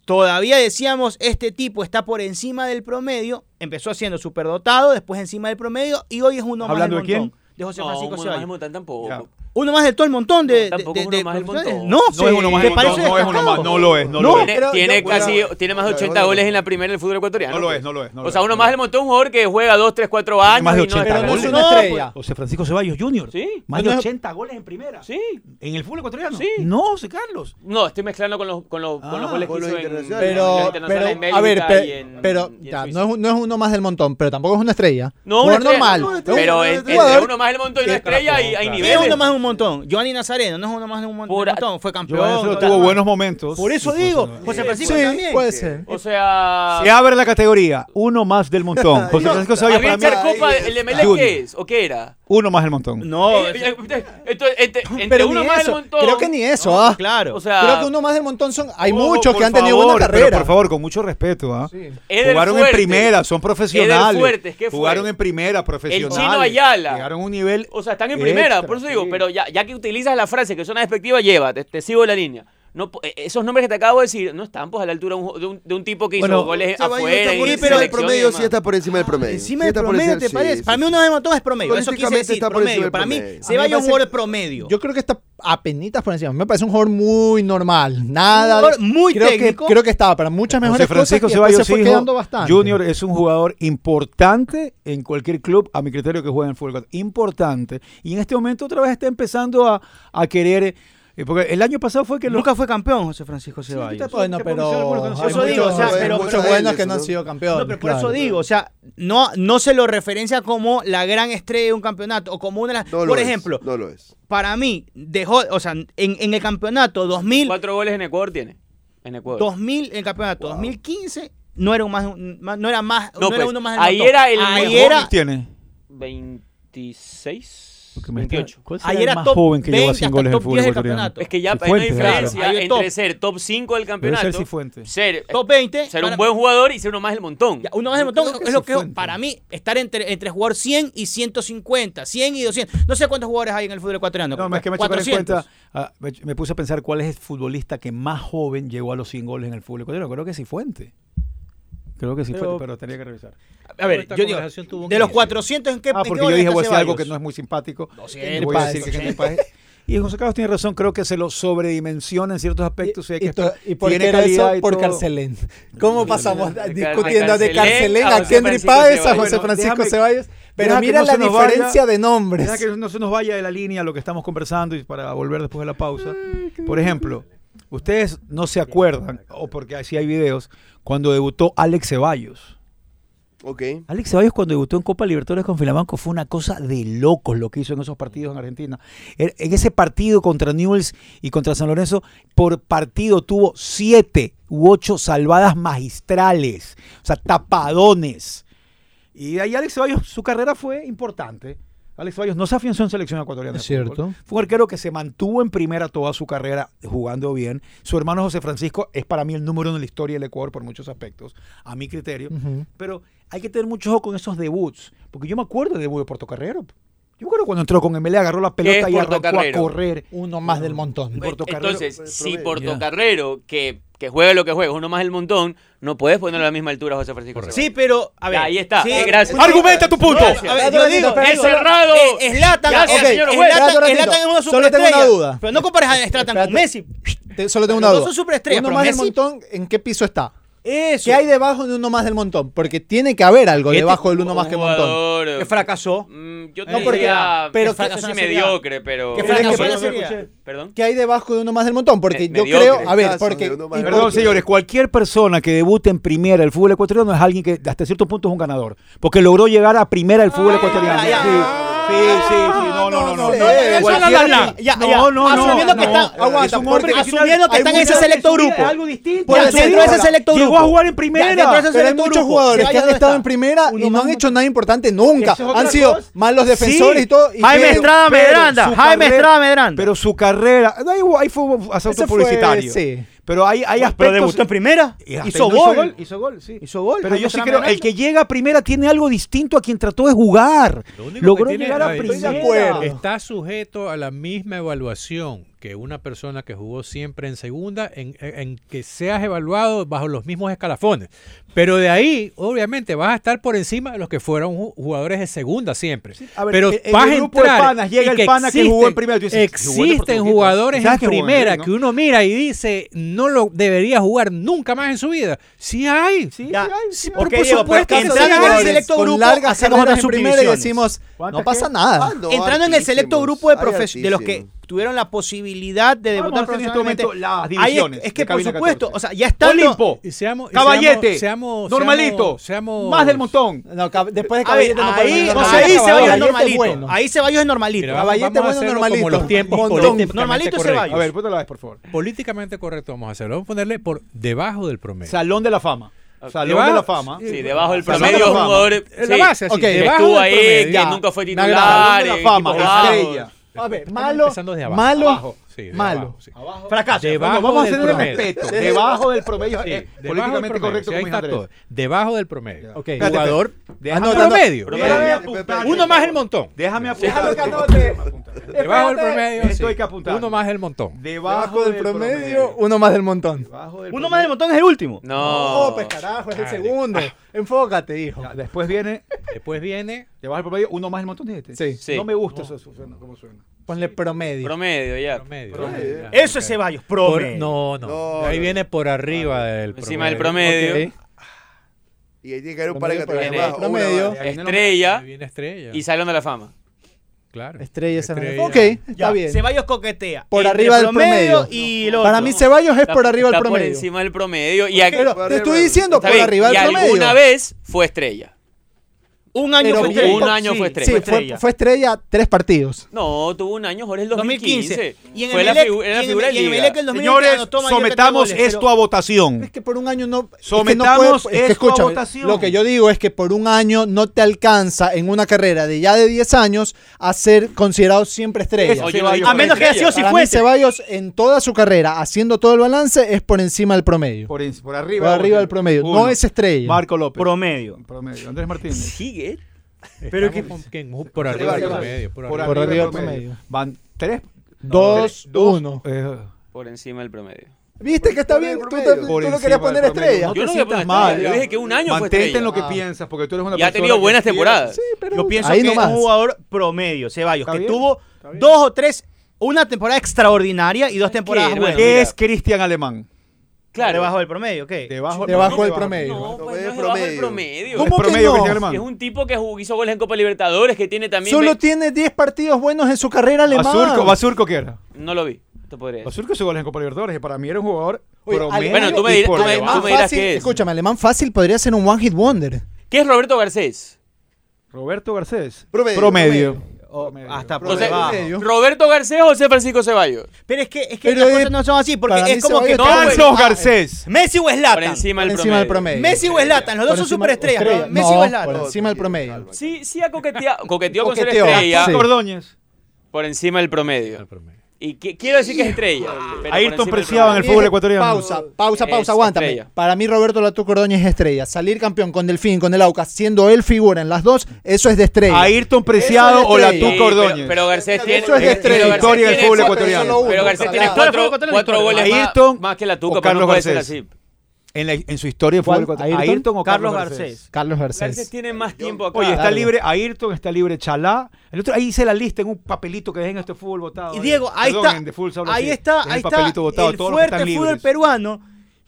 Todavía decíamos, este tipo está por encima del promedio. Empezó siendo superdotado, después encima del promedio, y hoy es uno más ¿Hablando del de quién? montón. De José No, Francisco más Ceballos. montón tampoco. Uno más del todo el montón de. de- tampoco de- uno de más del montón. No, No es uno más ¿te del montón, no es uno más, no lo es, no No, lo es. Tiene, yo- casi, bueno, tiene más de bueno, 80 bueno, goles en la primera del fútbol ecuatoriano. No lo pues. es, no lo es, no o sea, es, uno no más del montón, un jugador que juega 2, 3, 4 años. Más de y 80 está- Pero no es goles. una No, estrella. José Francisco Ceballos Jr. Sí. Más No de es- 80 goles en primera. Sí. En el fútbol ecuatoriano. Sí. No, José Carlos. No, estoy mezclando con los, con los, con los Ah, goles que hizo internacionales. en Pero, en a ver, y pero y no, es, no es uno más del montón, pero tampoco es una estrella. No, una normal. no, no, Es Pero jugador uno más del montón y una estrella hay, hay claro. ¿Quién es niveles. uno más de montón? Giovanni Nazareno, no es uno más de un mon- Pura- montón, fue campeón. Tuvo buenos momentos. Por eso digo, José- Francisco Sí, también. puede ser. O sea... Se abre la categoría. Uno más del montón. José Francisco ¿Había para mí. copa el Junior. qué es? ¿O qué era? Uno más del montón. No, Eh, eh, eh, este- entre Pero uno más eso. del montón. Creo que ni eso, ah. claro. O sea, Creo que uno más del montón son. Hay Ojo, muchos por que han tenido favor, buena pero carrera. por favor, con mucho respeto. ¿ah? Eder Jugaron en primera, son profesionales. Fuertes, ¿qué fue? Jugaron en primera, profesionales. Chino Ayala. Llegaron a un nivel. O sea, están en primera, extra, por eso digo, sí. pero ya, ya que utilizas la frase que suena despectiva, lleva, te, te sigo la línea. No, eh, esos nombres que te acabo de decir no están pues a la altura de un, de un- de un tipo que hizo Bueno, goles afuera. está y selección y promedio, sí está por encima del promedio. Encima del promedio, ¿te parece? sí, para mí uno de montón es promedio. Eso quise decir, está por promedio. Para mí. Ceballos es un jugador promedio. Yo creo que está apenitas por encima. Me parece un jugador muy normal. Nada. Un jugador muy creo técnico. Que, creo que estaba para muchas mejores José Francisco cosas Ceballos se fue hijo, quedando bastante. Junior es un jugador importante en cualquier club, a mi criterio, que juega en el fútbol. Importante. Y en este momento otra vez está empezando a, a querer eh, porque el año pasado fue que... Nunca fue campeón José Francisco Ceballos. Sí, bueno, pero... Por eso digo, o sea, pero... Muchos buenos que no han sido campeones. No, pero por eso digo, o sea, no, no se lo referencia como la gran estrella de un campeonato o como una de las... No por ejemplo... Es, no lo es. Para mí, dejó, o sea, en, en el campeonato 2000... Cuatro goles en Ecuador tiene. En Ecuador. 2000, en el campeonato wow. 2015 no era un más, no era más, no, no pues, era uno más. Ahí era el ahí mejor. Era... tiene? 26. Porque 28. ¿Cuál será Ayer el más top joven que llegó a 100 goles en fútbol ecuatoriano? Es que ya hay una diferencia claro. Entre ser top 5 del campeonato, ser Cifuentes. ser, Top 20. ser un buen jugador y ser uno más del montón. Ya, uno más del montón creo que es lo que Cifuentes. para mí estar entre, entre jugador 100 y 150, 100 y 200. No sé cuántos jugadores hay en el fútbol ecuatoriano. No, es que me he hecho caer en cuenta, ah, me, me puse a pensar cuál es el futbolista que más joven llegó a los 100 goles en el fútbol ecuatoriano. Creo que es Cifuente. Creo que sí fue, pero tenía que revisar. A ver, yo digo, de los 400 en qué Ah, porque yo dije voy a decir algo que no es muy simpático. No, sí, voy a decir que es eh. Y José Carlos tiene razón, creo que se lo sobredimensiona en ciertos aspectos. Y, y, y por tiene era eso, y por Carcelén. ¿Cómo pasamos discutiendo de Carcelén a, a Kendry Páez, a José Francisco bueno, Ceballos? Pero mira la diferencia de nombres. que no se nos vaya de la línea lo que estamos conversando y para volver después de la pausa. Por ejemplo, Ustedes no se acuerdan, o porque así hay videos, cuando debutó Alex Ceballos. Ok. Alex Ceballos cuando debutó en Copa Libertadores con Filamanco fue una cosa de locos lo que hizo en esos partidos en Argentina. Er, en ese partido contra Newells y contra San Lorenzo, por partido tuvo siete u ocho salvadas magistrales, o sea, tapadones. Y ahí Alex Ceballos, su carrera fue importante. Alex Ceballos no se afianzó en selección ecuatoriana. Es cierto. Fue un arquero que se mantuvo en primera toda su carrera jugando bien. Su hermano José Francisco es para mí el número uno en la historia del Ecuador por muchos aspectos, a mi criterio. Pero hay que tener mucho ojo con esos debuts, porque yo me acuerdo del debut de Puerto Carrero. Yo creo que cuando entró con Emelé agarró la pelota y arrancó a correr. Uno más del montón. Pues, entonces, eh, si Portocarrero, que, que juega lo que juega, uno más del montón, no puedes ponerlo a la misma altura José Francisco Sí, pero, a ver. Ahí está, eh, gracias. Argumenta tu punto. No, a ver, yo digo, es cerrado. Eh, es Latan, es Solo tengo una duda. Pero no compares a Slatan con Messi. Solo tengo una duda. Uno más del montón, ¿en qué piso está? Eso. ¿Qué hay debajo de uno más del montón? Porque tiene que haber algo este debajo del uno más que montón. Que fracasó. Eh, no porque, diría, pero que fracasó mediocre, pero. Que fracasó. ¿Qué hay debajo de uno más del montón? Porque yo creo. A ver, porque. Perdón, señores, cualquier persona que debute en primera el fútbol ecuatoriano es alguien que hasta cierto punto es un ganador. Porque logró llegar a primera el fútbol ah, ecuatoriano. Ah. Sí, sí, sí. No, no, no. No, no, no. No, no, Asumiendo que están. Aguanta. Asumiendo que están en ese selecto grupo. Algo distinto. Por dentro de ese selecto grupo. Llegó a jugar en primera. Pero hay muchos jugadores que han estado en primera y no han hecho nada importante nunca. Han sido malos defensores y todo. Jaime Estrada Medranda. Jaime Estrada Medranda. Pero su carrera. Ahí fue asalto publicitario. Sí. Pero hay, hay aspectos. Pero debutó en primera. Hizo, gol. Hizo gol, sí. Hizo gol. Pero yo sí creo el que llega a primera tiene algo distinto a quien trató de jugar. Lo único que tiene, llegar a primera. Está sujeto a la misma evaluación que una persona que jugó siempre en segunda, en, en, que seas evaluado bajo los mismos escalafones. Pero de ahí, obviamente, vas a estar por encima de los que fueron jugadores de segunda siempre. Sí, ver, Pero el, vas el grupo entrar de panas, llega el pana existen, que jugó en primera. Dices, existen jugadores en que primera ¿no? que uno mira y dice, no lo debería jugar nunca más en su vida. Sí hay. Sí, ya. sí hay. Sí, por, okay, por supuesto, que ah, entrando en el selecto grupo, largas hacemos en su primera y decimos, no pasa qué? nada. Entrando en el selecto grupo de, de los que tuvieron la posibilidad de debutar este profesionalmente. En las divisiones es que por supuesto, o sea, ya está Olimpo, seamos, Normalito, seamos, más del montón. Después de Caballete no ahí, no ahí, ahí Ceballos es normalito. Bueno. Ahí Ceballos es normalito. Caballete vamos bueno, normalito. Como los tiempos normalito Ceballos. A ver, ponte la vez, por favor. Políticamente correcto vamos a hacerlo. Vamos a ponerle por debajo del promedio. Salón de la fama. Salón de la fama. Sí, debajo del promedio salón de jugador. Sí, la base, sí, estuvo ahí, que nunca fue titular. Salón de la eh, fama. A ver, malo, malo. Malo. Fracaso. Debajo vamos a hacer el respeto. Debajo del promedio sí, es políticamente correcto. Ahí. Debajo del promedio. Okay. Jugador ah, no, promedio. Uno más el montón. Déjame apuntar. Debajo del promedio. Esto hay que apuntar. Uno más el montón. Debajo del promedio, uno más del montón. Uno más del montón es el último. No. No, pues carajo, es el segundo. Ah. Enfócate, hijo. Después viene. Después viene. Debajo del promedio, uno más el montón, dijiste. Sí. No me gusta eso como suena. Ponle promedio. Promedio, ya. Promedio. Eso es Ceballos, promedio. No, no, Ahí viene por arriba del promedio. Encima del promedio. Y ahí tiene que haber un par de Promedio categorías Promedio. Estrella. Viene estrella. y Salón de la Fama. claro. Estrella esa Estrella. Ok, está bien. Ceballos coquetea. Por arriba del promedio. Y. Para mí Ceballos es por arriba del está Por promedio. encima del promedio. Y, Pero te estoy diciendo por arriba del promedio. alguna vez fue estrella un año Pero fue estrella. un año fue estrella. Sí, Fue fue, estrella. fue estrella tres partidos. No, tuvo un año, Jorge, el 2015. 2015. Y en fue la, Emelec- figu- era la en- figura de y en liga. Emelec el 2020 Señores, sometamos goles, esto a votación. Es que por un año no. es que Sometamos no puede- es que esto a votación. Lo que yo digo es que por un año no te alcanza en una carrera de ya de 10 años a ser considerado siempre estrella. Oye, A menos que haya sido mí, Cifuentes. Ceballos en toda su carrera, haciendo todo el balance, es por encima del promedio. Por, Por, en- por arriba. arriba del promedio. Uno. No es estrella. Marco López. Promedio. Promedio. Andrés Martínez. Sigue. Pero que por arriba del promedio. Por Por arriba. Del promedio. promedio. Van tres. Dos, tres, dos, uno. eh, Por encima del promedio. ¿Viste que está Por bien? el Tú, tú encima querías poner estrella. No Yo no voy a poner mal. yo dije que un año fue Mantente estrella. en lo que Ah. piensas, porque tú eres una Y ha persona tenido buenas temporadas. Sí, pero Yo pienso ahí que nomás. es un jugador promedio, Ceballos, que bien, tuvo dos o tres, una temporada extraordinaria y dos temporadas buenas. ¿Qué es Cristian Alemán? Claro. Debajo del promedio, ¿qué? Debajo, Debajo no, del debajo. promedio. No, pues no es debajo del promedio. ¿Cómo ¿Es que no? Cristian? Es un tipo que jugó, hizo goles en Copa Libertadores, que tiene también... Solo tiene 10 partidos buenos en su carrera alemán. Basurco, Basurco, ¿qué era? No lo vi, te podría decir. Basurco hizo goles en Copa Libertadores y para mí era un jugador Oye, promedio. Bueno, tú me por tú me- debajo. tú me dirás fácil, qué es. Escúchame, alemán fácil podría ser un One Hit Wonder. ¿Qué es Roberto Garcés? Roberto Garcés. Promedio, Promedio. O hasta por debajo. Roberto Garcés o José Francisco Ceballos. Pero es que, es que Pero las es- cosas no son así, porque para mí es como que Ceballos no, está- Carlos Garcés. Messi o Por Zlatan. encima Por del encima del promedio. promedio. Messi o Zlatan, los dos Por son encima- superestrellas. estrella. ¿no? Messi No, o Por Zlatan. encima del promedio. Sí, sí ha coqueteado, coqueteó con ser Coqueteó. estrella Sí. Cordóñez. por encima del promedio. Y que- quiero decir que es estrella. pero Ayrton preciado en el fútbol ecuatoriano. Pausa, pausa, Es pausa, aguántame. estrella. Para mí Roberto Latú Cordóñez es estrella. Salir campeón con Delfín, con el Aucas, siendo él figura en las dos, eso es de estrella. Ayrton Preciado o es la estrella. tú Sí, Cordóñez. Pero, pero Garcés tiene. Eso es de estrella. Del fútbol ecuatoriano. Pero Garcés tiene cuatro, cuatro goles más, Ayrton más que la o Tuca, pero Carlos no puede ser Garcés. así. En, la- en su historia ¿Cuál? fútbol ¿Ayrton? Ayrton o Carlos Carlos Garcés. Carlos Garcés Garcés. tiene más tiempo acá. Oye, está libre Ayrton, está libre Chalá. El otro, ahí hice la lista en un papelito que dejen este fútbol votado. Y Diego, ahí Perdón, está, Full ahí así. está, ahí el está el fuerte fútbol libres. peruano,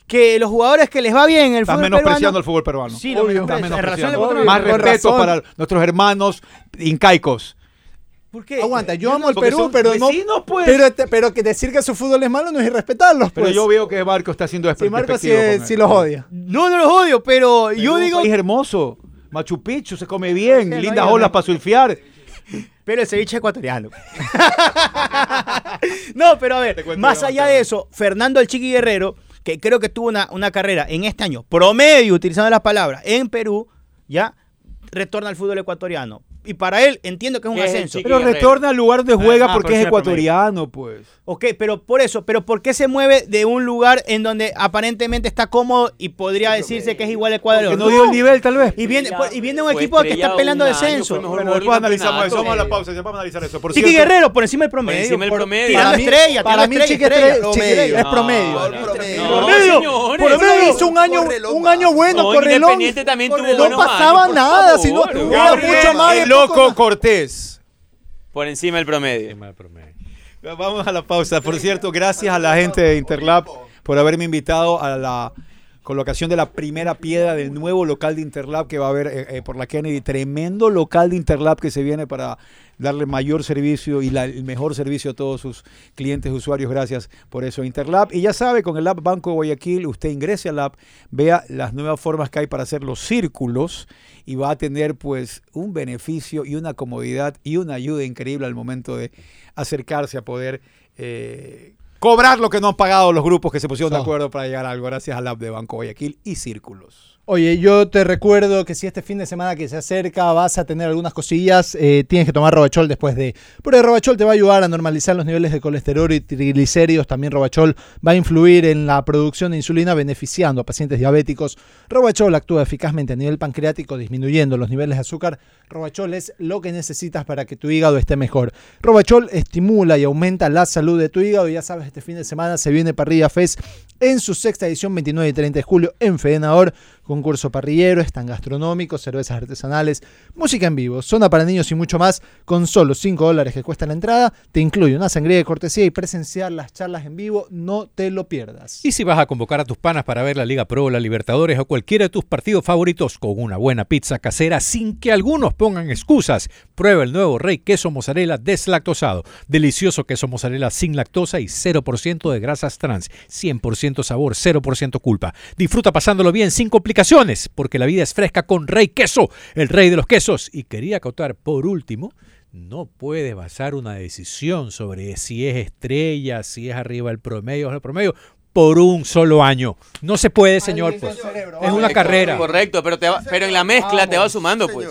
que los jugadores que les va bien el Estás fútbol menospreciando peruano, el fútbol peruano. Sí, lo Obvio. menospreciando. Más respeto para nuestros hermanos incaicos. ¿Por qué? Aguanta, yo amo el porque Perú, pero no. pues. Pero, pero que decir que su fútbol es malo no es irrespetarlos. Pero pues. yo veo que Marco está haciendo Sí, Marco sí, sí los odia. No, no los odio, pero yo digo, país hermoso. Machu Picchu se come bien, no lindas olas para surfear. pero el ceviche ecuatoriano. no, pero a ver, más allá de eso, Fernando el Chiqui Guerrero, que creo que tuvo una, una carrera en este año promedio, utilizando las palabras, en Perú, ya retorna al fútbol ecuatoriano. Y para él entiendo que es un ¿Qué es el ascenso. Pero retorna al lugar donde juega ah, porque es ecuatoriano, pues. Ok, pero por eso, pero ¿por qué se mueve de un lugar en donde aparentemente está cómodo y podría decirse que es igual al cuadro? Que no dio el nivel, tal vez. Y viene, Estrella, y viene un equipo que está peleando año, descenso. Bueno, después analizamos eso. Vamos a la pausa, ya vamos a analizar eso. Por Chiqui Guerrero por encima del promedio. encima del por- promedio. Tirando Para mí- estrella, para mí Chiqui es promedio. promedio. Promedio. señores. Por lo menos hizo un año, un año bueno, No, Correlón. Independiente también tuvo no pasaba por nada, sino Gabriel, era mucho más loco más. Cortés. Por encima del promedio. Encima del promedio. Vamos a la pausa. Por cierto, gracias a la gente de Interlab por haberme invitado a la colocación de la primera piedra del nuevo local de Interlab que va a haber eh, eh, por la Kennedy. Tremendo local de Interlab que se viene para darle mayor servicio y el mejor servicio a todos sus clientes, usuarios. Gracias por eso, Interlab. Y ya sabe, con el app Banco Guayaquil, usted ingrese al app, vea las nuevas formas que hay para hacer los círculos y va a tener pues un beneficio y una comodidad y una ayuda increíble al momento de acercarse a poder eh, cobrar lo que no han pagado los grupos que se pusieron de acuerdo para llegar a algo gracias al app de Banco Guayaquil y Círculos. Oye, yo te recuerdo que si este fin de semana que se acerca vas a tener algunas cosillas, eh, tienes que tomar Robachol después de... Porque Robachol te va a ayudar a normalizar los niveles de colesterol y triglicéridos. También Robachol va a influir en la producción de insulina beneficiando a pacientes diabéticos. Robachol actúa eficazmente a nivel pancreático disminuyendo los niveles de azúcar. Robachol es lo que necesitas para que tu hígado esté mejor. Robachol estimula y aumenta la salud de tu hígado. Ya sabes, este fin de semana se viene Parrilla Fest en su sexta edición 29 y 30 de julio en Fedenador concurso parrillero, están gastronómicos, cervezas artesanales, música en vivo, zona para niños y mucho más. Con solo 5 dólares que cuesta la entrada, te incluye una sangría de cortesía y presenciar las charlas en vivo. No te lo pierdas. Y si vas a convocar a tus panas para ver la Liga Pro, la Libertadores o cualquiera de tus partidos favoritos con una buena pizza casera sin que algunos pongan excusas, prueba el nuevo Rey Queso Mozzarella deslactosado. Delicioso queso mozzarella sin lactosa y 0% de grasas trans. 100% sabor, 0% culpa. Disfruta pasándolo bien sin complicaciones, porque la vida es fresca con Rey Queso, el rey de los quesos. Y quería acotar por último no puedes basar una decisión sobre si es estrella, si es arriba del promedio o el promedio por un solo año. No se puede, señor. Pues. Es una carrera. Correcto, pero, te va- pero en la mezcla te va sumando, pues.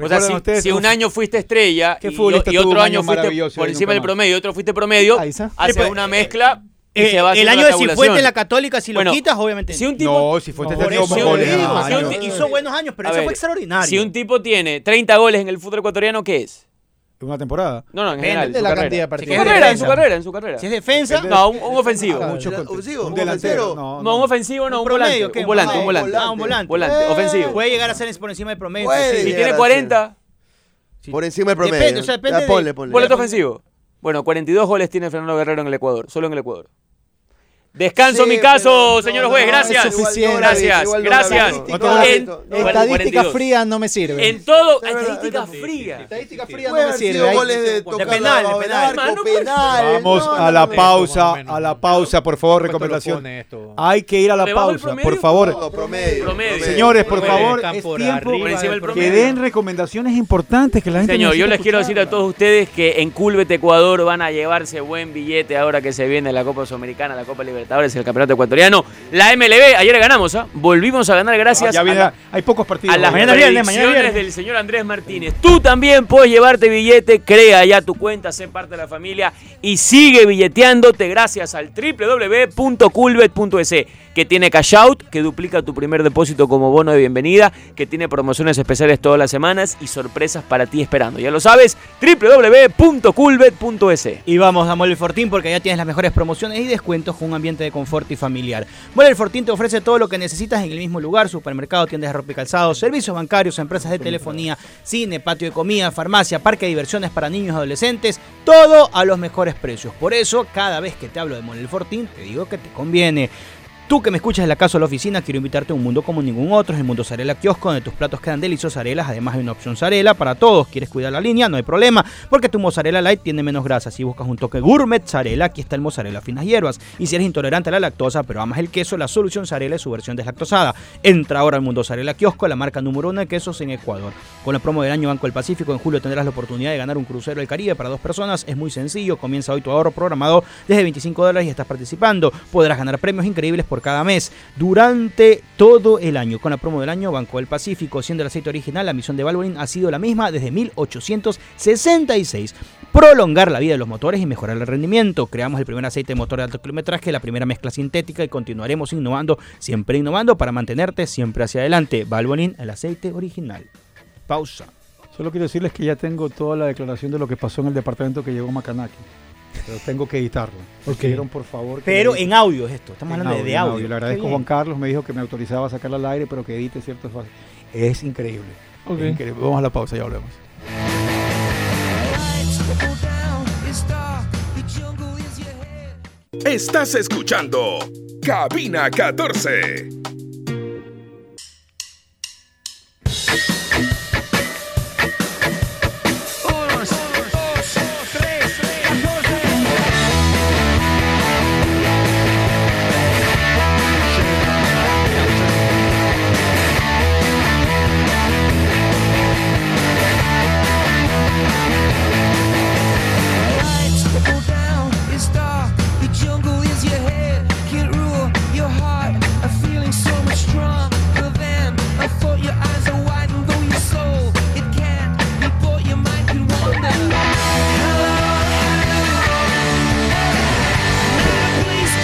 O sea, si, ustedes si que un año fuiste estrella ¿Qué y, otro año fuiste por encima del promedio y otro fuiste promedio, hace pues, una mezcla y Eh, se va el año de tabulación. Cifuentes, la Católica, si Bueno, lo quitas, obviamente. Si un tipo, No, si fue No, si ti- hizo buenos años, pero A eso ver, fue extraordinario. si un tipo tiene 30 goles en el fútbol ecuatoriano, ¿qué es? Una temporada. No, no, en Depende general. de su la carrera. cantidad de En partidos. su carrera, en su carrera, en su carrera. Si es defensa, No, un, un ofensivo. Ah, Mucho un ofensivo, un un delantero. No, No, un ofensivo, no, Un un promedio, volante. Un volante, Ah, un volante. Ah, un volante. Volante, Puede. ofensivo. puede llegar a ser por encima del promedio. Puede sí. Si tiene a 40, Por encima del promedio. Depende, o sea, depende Ya, ponle, ponle. volante ofensivo. Bueno, 42 goles tiene Fernando Guerrero en el Ecuador, solo en el Ecuador. Descanso Sí, mi caso, no, señor no, juez, no, gracias. suficiente. Gracias, Igual gracias. bueno, Estadística 42. fría no me sirve. En todo, estadística fría. Estadística fría no me sirve. goles de de penal, de penal. arco, penales. Vamos No, a no, la no, no. pausa, a la pausa, por favor, ¿Cuánto lo recomendación. Hay que ir a la ¿Debajo del pausa, por favor. Señores, por favor, es tiempo que den recomendaciones importantes que la gente Señor, yo les quiero decir a todos ustedes que en Culbet Ecuador van a llevarse buen billete ahora que se viene la Copa Sudamericana, la Copa Libertadores, el Campeonato Ecuatoriano, la MLB. Ayer ganamos, ¿ah? Volvimos a ganar gracias Ya a, viene- la- hay pocos partidos. a las Mañana viernes, mañana viernes. del señor Andrés Martínez. Tú también puedes llevarte billete, crea ya tu cuenta, sé parte de la familia y sigue billeteándote gracias al www.culbet.es que tiene cash out, que duplica tu primer depósito como bono de bienvenida, que tiene promociones especiales todas las semanas y sorpresas para ti esperando. Ya lo sabes, www.culbet.es. Y vamos a Mole Fortín porque ya tienes las mejores promociones y descuentos con un ambiente de confort y familiar. Mole Fortín te ofrece todo lo que necesitas en el mismo lugar: supermercado, tiendas de ropa y calzado, servicios bancarios, empresas de telefonía, cine, patio de comida, farmacia, parque de diversiones para niños y adolescentes. Todo a los mejores precios. Por eso, cada vez que te hablo de Mole Fortín, te digo que te conviene. Tú que me escuchas en la casa o la oficina, quiero invitarte a un mundo como ningún otro, es el Mundo Zarela Kiosco, donde tus platos quedan deliciosos. Arelas, además hay una opción Zarela para todos, quieres cuidar la línea, no hay problema, porque tu mozzarella light tiene menos grasa, si buscas un toque gourmet Zarela, aquí está el mozzarella finas hierbas, y si eres intolerante a la lactosa, pero amas el queso, la solución Zarela es su versión deslactosada. Entra ahora al Mundo Zarela Kiosco, la marca número uno de quesos en Ecuador. Con la promo del año Banco del Pacífico, en julio tendrás la oportunidad de ganar un crucero del Caribe para dos personas, es muy sencillo, comienza hoy tu ahorro programado desde 25 dólares y estás participando, podrás ganar premios increíbles por cada mes durante todo el año. Con la promo del año Banco del Pacífico, siendo el aceite original, la misión de Valvoline ha sido la misma desde 1866. Prolongar la vida de los motores y mejorar el rendimiento. Creamos el primer aceite de motor de alto kilometraje, la primera mezcla sintética y continuaremos innovando, siempre innovando para mantenerte siempre hacia adelante. Valvoline, el aceite original. Pausa. Solo quiero decirles que ya tengo toda la declaración de lo que pasó en el departamento que llegó Macanaki. Pero tengo que editarlo. Me Ok. pidieron, por favor. Pero en audio es esto, estamos En hablando de en audio. Le agradezco a Juan. Carlos, me dijo que me autorizaba a sacarla al aire, pero que edite ciertos pasos. Es increíble. Ok. Es increíble. Vamos a la pausa, ya volvemos. Estás escuchando Cabina 14.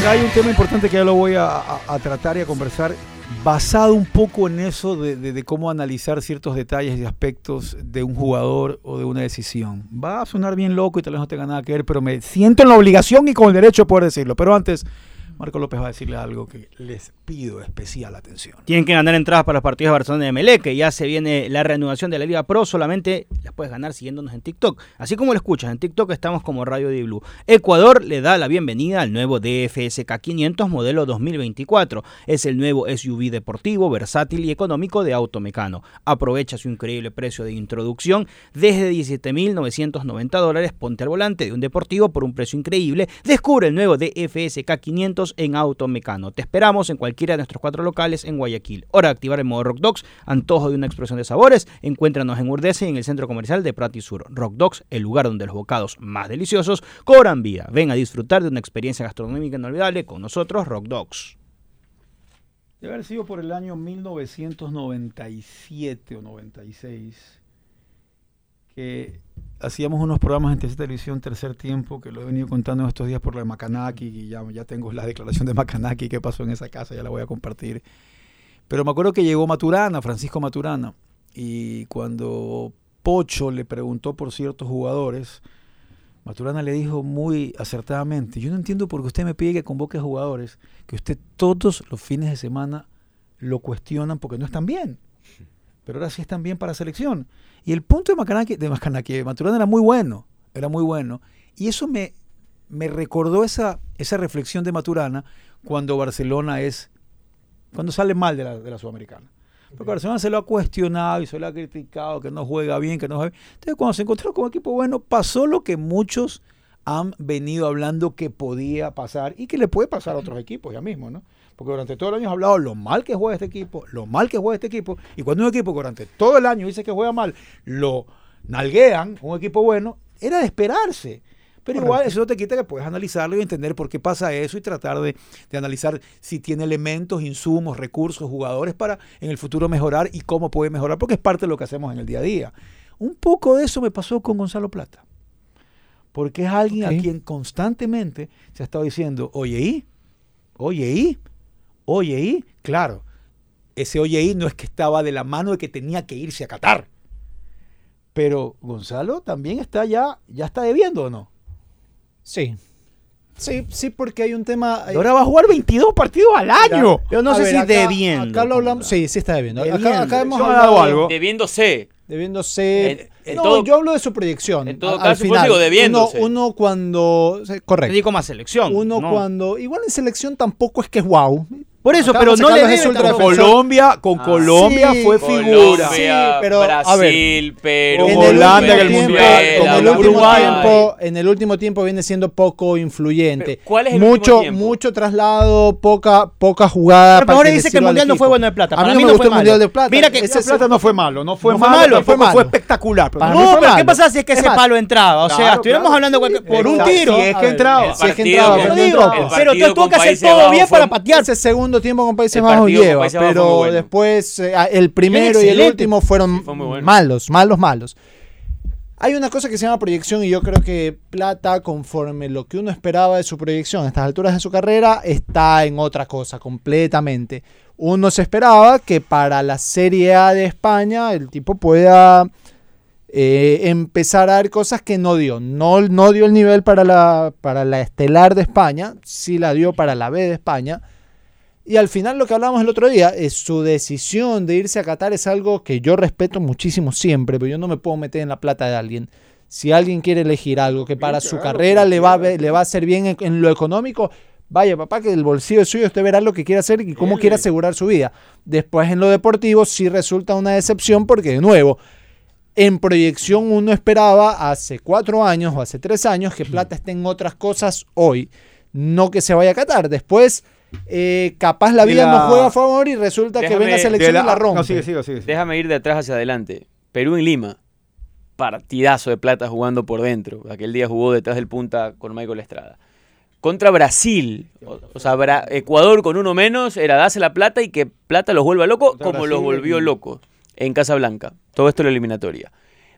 Hay un tema importante que ya lo voy a, a- a tratar y a conversar, basado un poco en eso de, de- de cómo analizar ciertos detalles y aspectos de un jugador o de una decisión. Va a sonar bien loco y tal vez no tenga nada que ver, pero me siento en la obligación y con el derecho de poder decirlo. Pero antes, Marco López va a decirle algo que les pido especial atención. Tienen que ganar entradas para los partidos de Barcelona y Emelec, que ya se viene la reanudación de la Liga Pro, solamente las puedes ganar siguiéndonos en TikTok. Así como lo escuchas, en TikTok estamos como Radio Di Blue. Ecuador le da la bienvenida al nuevo DFSK 500 modelo 2024. Es el nuevo SUV deportivo, versátil y económico de Automecano. Aprovecha su increíble precio de introducción desde 17.990 dólares. Ponte al volante de un deportivo por un precio increíble. Descubre el nuevo DFSK 500 en Automecano. Te esperamos en cualquiera de nuestros cuatro locales en Guayaquil. Hora de activar el modo Rock Dogs, antojo de una explosión de sabores. Encuéntranos en Urdese en el centro comercial de Prati Sur. Rock Dogs, el lugar donde los bocados más deliciosos cobran vida. Ven a disfrutar de una experiencia gastronómica inolvidable con nosotros, Rock Dogs. Debe haber sido por el año 1997 o 96 que hacíamos unos programas en TC Televisión Tercer Tiempo, que lo he venido contando estos días por la de Macanaki, y ya, tengo la declaración de Macanaki que pasó en esa casa, ya la voy a compartir. Pero me acuerdo que llegó Maturana, Francisco Maturana, y cuando Pocho le preguntó por ciertos jugadores, Maturana le dijo muy acertadamente, yo no entiendo por qué usted me pide que convoque jugadores, que usted todos los fines de semana lo cuestionan porque no están bien. Pero ahora sí están bien para selección. Y el punto de Macanaki, de Macanaki, de Maturana era muy bueno, era muy bueno. Y eso me, me recordó esa, esa reflexión de Maturana cuando Barcelona es, cuando sale mal de la, de la Sudamericana. Porque Barcelona se lo ha cuestionado y se lo ha criticado, que no juega bien, que no juega bien. Entonces, cuando se encontró con un equipo bueno, pasó lo que muchos han venido hablando que podía pasar y que le puede pasar a otros equipos ya mismo, ¿no? Porque durante todo el año has hablado lo mal que juega este equipo, lo mal que juega este equipo, y cuando un equipo que durante todo el año dice que juega mal, lo nalguean, un equipo bueno, era de esperarse. Pero igual eso no te quita que puedes analizarlo y entender por qué pasa eso y tratar de, de analizar si tiene elementos, insumos, recursos, jugadores para en el futuro mejorar y cómo puede mejorar, porque es parte de lo que hacemos en el día a día. Un poco de eso me pasó con Gonzalo Plata. Porque es alguien a quien constantemente se ha estado diciendo, oye, ¿y? Oye, ¿y? Oye, ¿y? Claro, ese oye, ¿y? no es que estaba de la mano de que tenía que irse a Qatar. Pero Gonzalo también está ya, ya está debiendo o no. Sí. Sí, sí, porque hay un tema. Ahora va a jugar 22 partidos al año. Yo no sé ver, si acá- debiendo. Acá lo hablamos. Sí, sí está debiendo. Acá, Debiendo. acá hemos Yo hablado algo. Debiéndose. Debiéndose. En- en no, todo- yo hablo de su proyección. en todo al caso, final. digo, debiéndose. Uno, uno cuando. sí, Te Correcto. digo más selección. Uno ¿no? cuando. Igual en selección tampoco es que es wow. Por eso, pero no le debe defensor. Colombia, con Ah, Colombia sí, fue figura. Sí, pero, a ver, Brasil, Perú, en el Holanda, último en el tiempo, Mundial, en el último Uruguay. tiempo, en el último tiempo viene siendo poco influyente. Pero, ¿cuál es el mucho, último tiempo? mucho traslado, poca, poca jugada. Pero para ahora le dice que el mundial no fue bueno de plata. A mí Para no mí me no gustó fue el mundial malo. de plata. Mira que Ese plata no fue malo, no fue No malo, fue espectacular. pero Para no fue pero ¿qué pasa si es que ese palo entraba? O sea, estuviéramos hablando por un tiro. Si es que entraba. Si es que entraba, con- pero tú tuvo que con hacer todo bien para patear. Ese segundo tiempo con Países Bajos lleva, Países Bajos pero bueno. después eh, ah, el primero y el último fueron Sí, fue muy bueno. malos, malos, malos. Hay una cosa que se llama proyección y yo creo que Plata, conforme lo que uno esperaba de su proyección a estas alturas de su carrera, está en otra cosa completamente. Uno se esperaba que para la Serie A de España el tipo pueda eh, empezar a dar cosas que no dio. No, no dio el nivel para la, para la estelar de España, sí la dio para la B de España. Y al final lo que hablábamos el otro día es su decisión de irse a Qatar es algo que yo respeto muchísimo siempre, pero yo no me puedo meter en la plata de alguien. Si alguien quiere elegir algo que para su carrera le va, le va a hacer bien en, en lo económico, vaya papá, que el bolsillo es suyo, usted verá lo que quiere hacer y cómo quiere asegurar su vida. Después en lo deportivo sí resulta una decepción porque de nuevo, en proyección uno esperaba hace cuatro años o hace tres años que Plata esté en otras cosas hoy, no que se vaya a Qatar. Después, eh, capaz la vida la- no juega a favor y resulta que venga De selección la- y la rompe. No, sigue, sigue, sigue. Déjame ir de atrás hacia adelante. Perú en Lima. Partidazo de plata jugando por dentro. Aquel día jugó detrás del punta con Michael Estrada. Contra Brasil. O, o sea, Bra- Ecuador con uno menos era darse la plata y que plata los vuelva locos Contra como los volvió locos en Casablanca. Todo esto en la eliminatoria.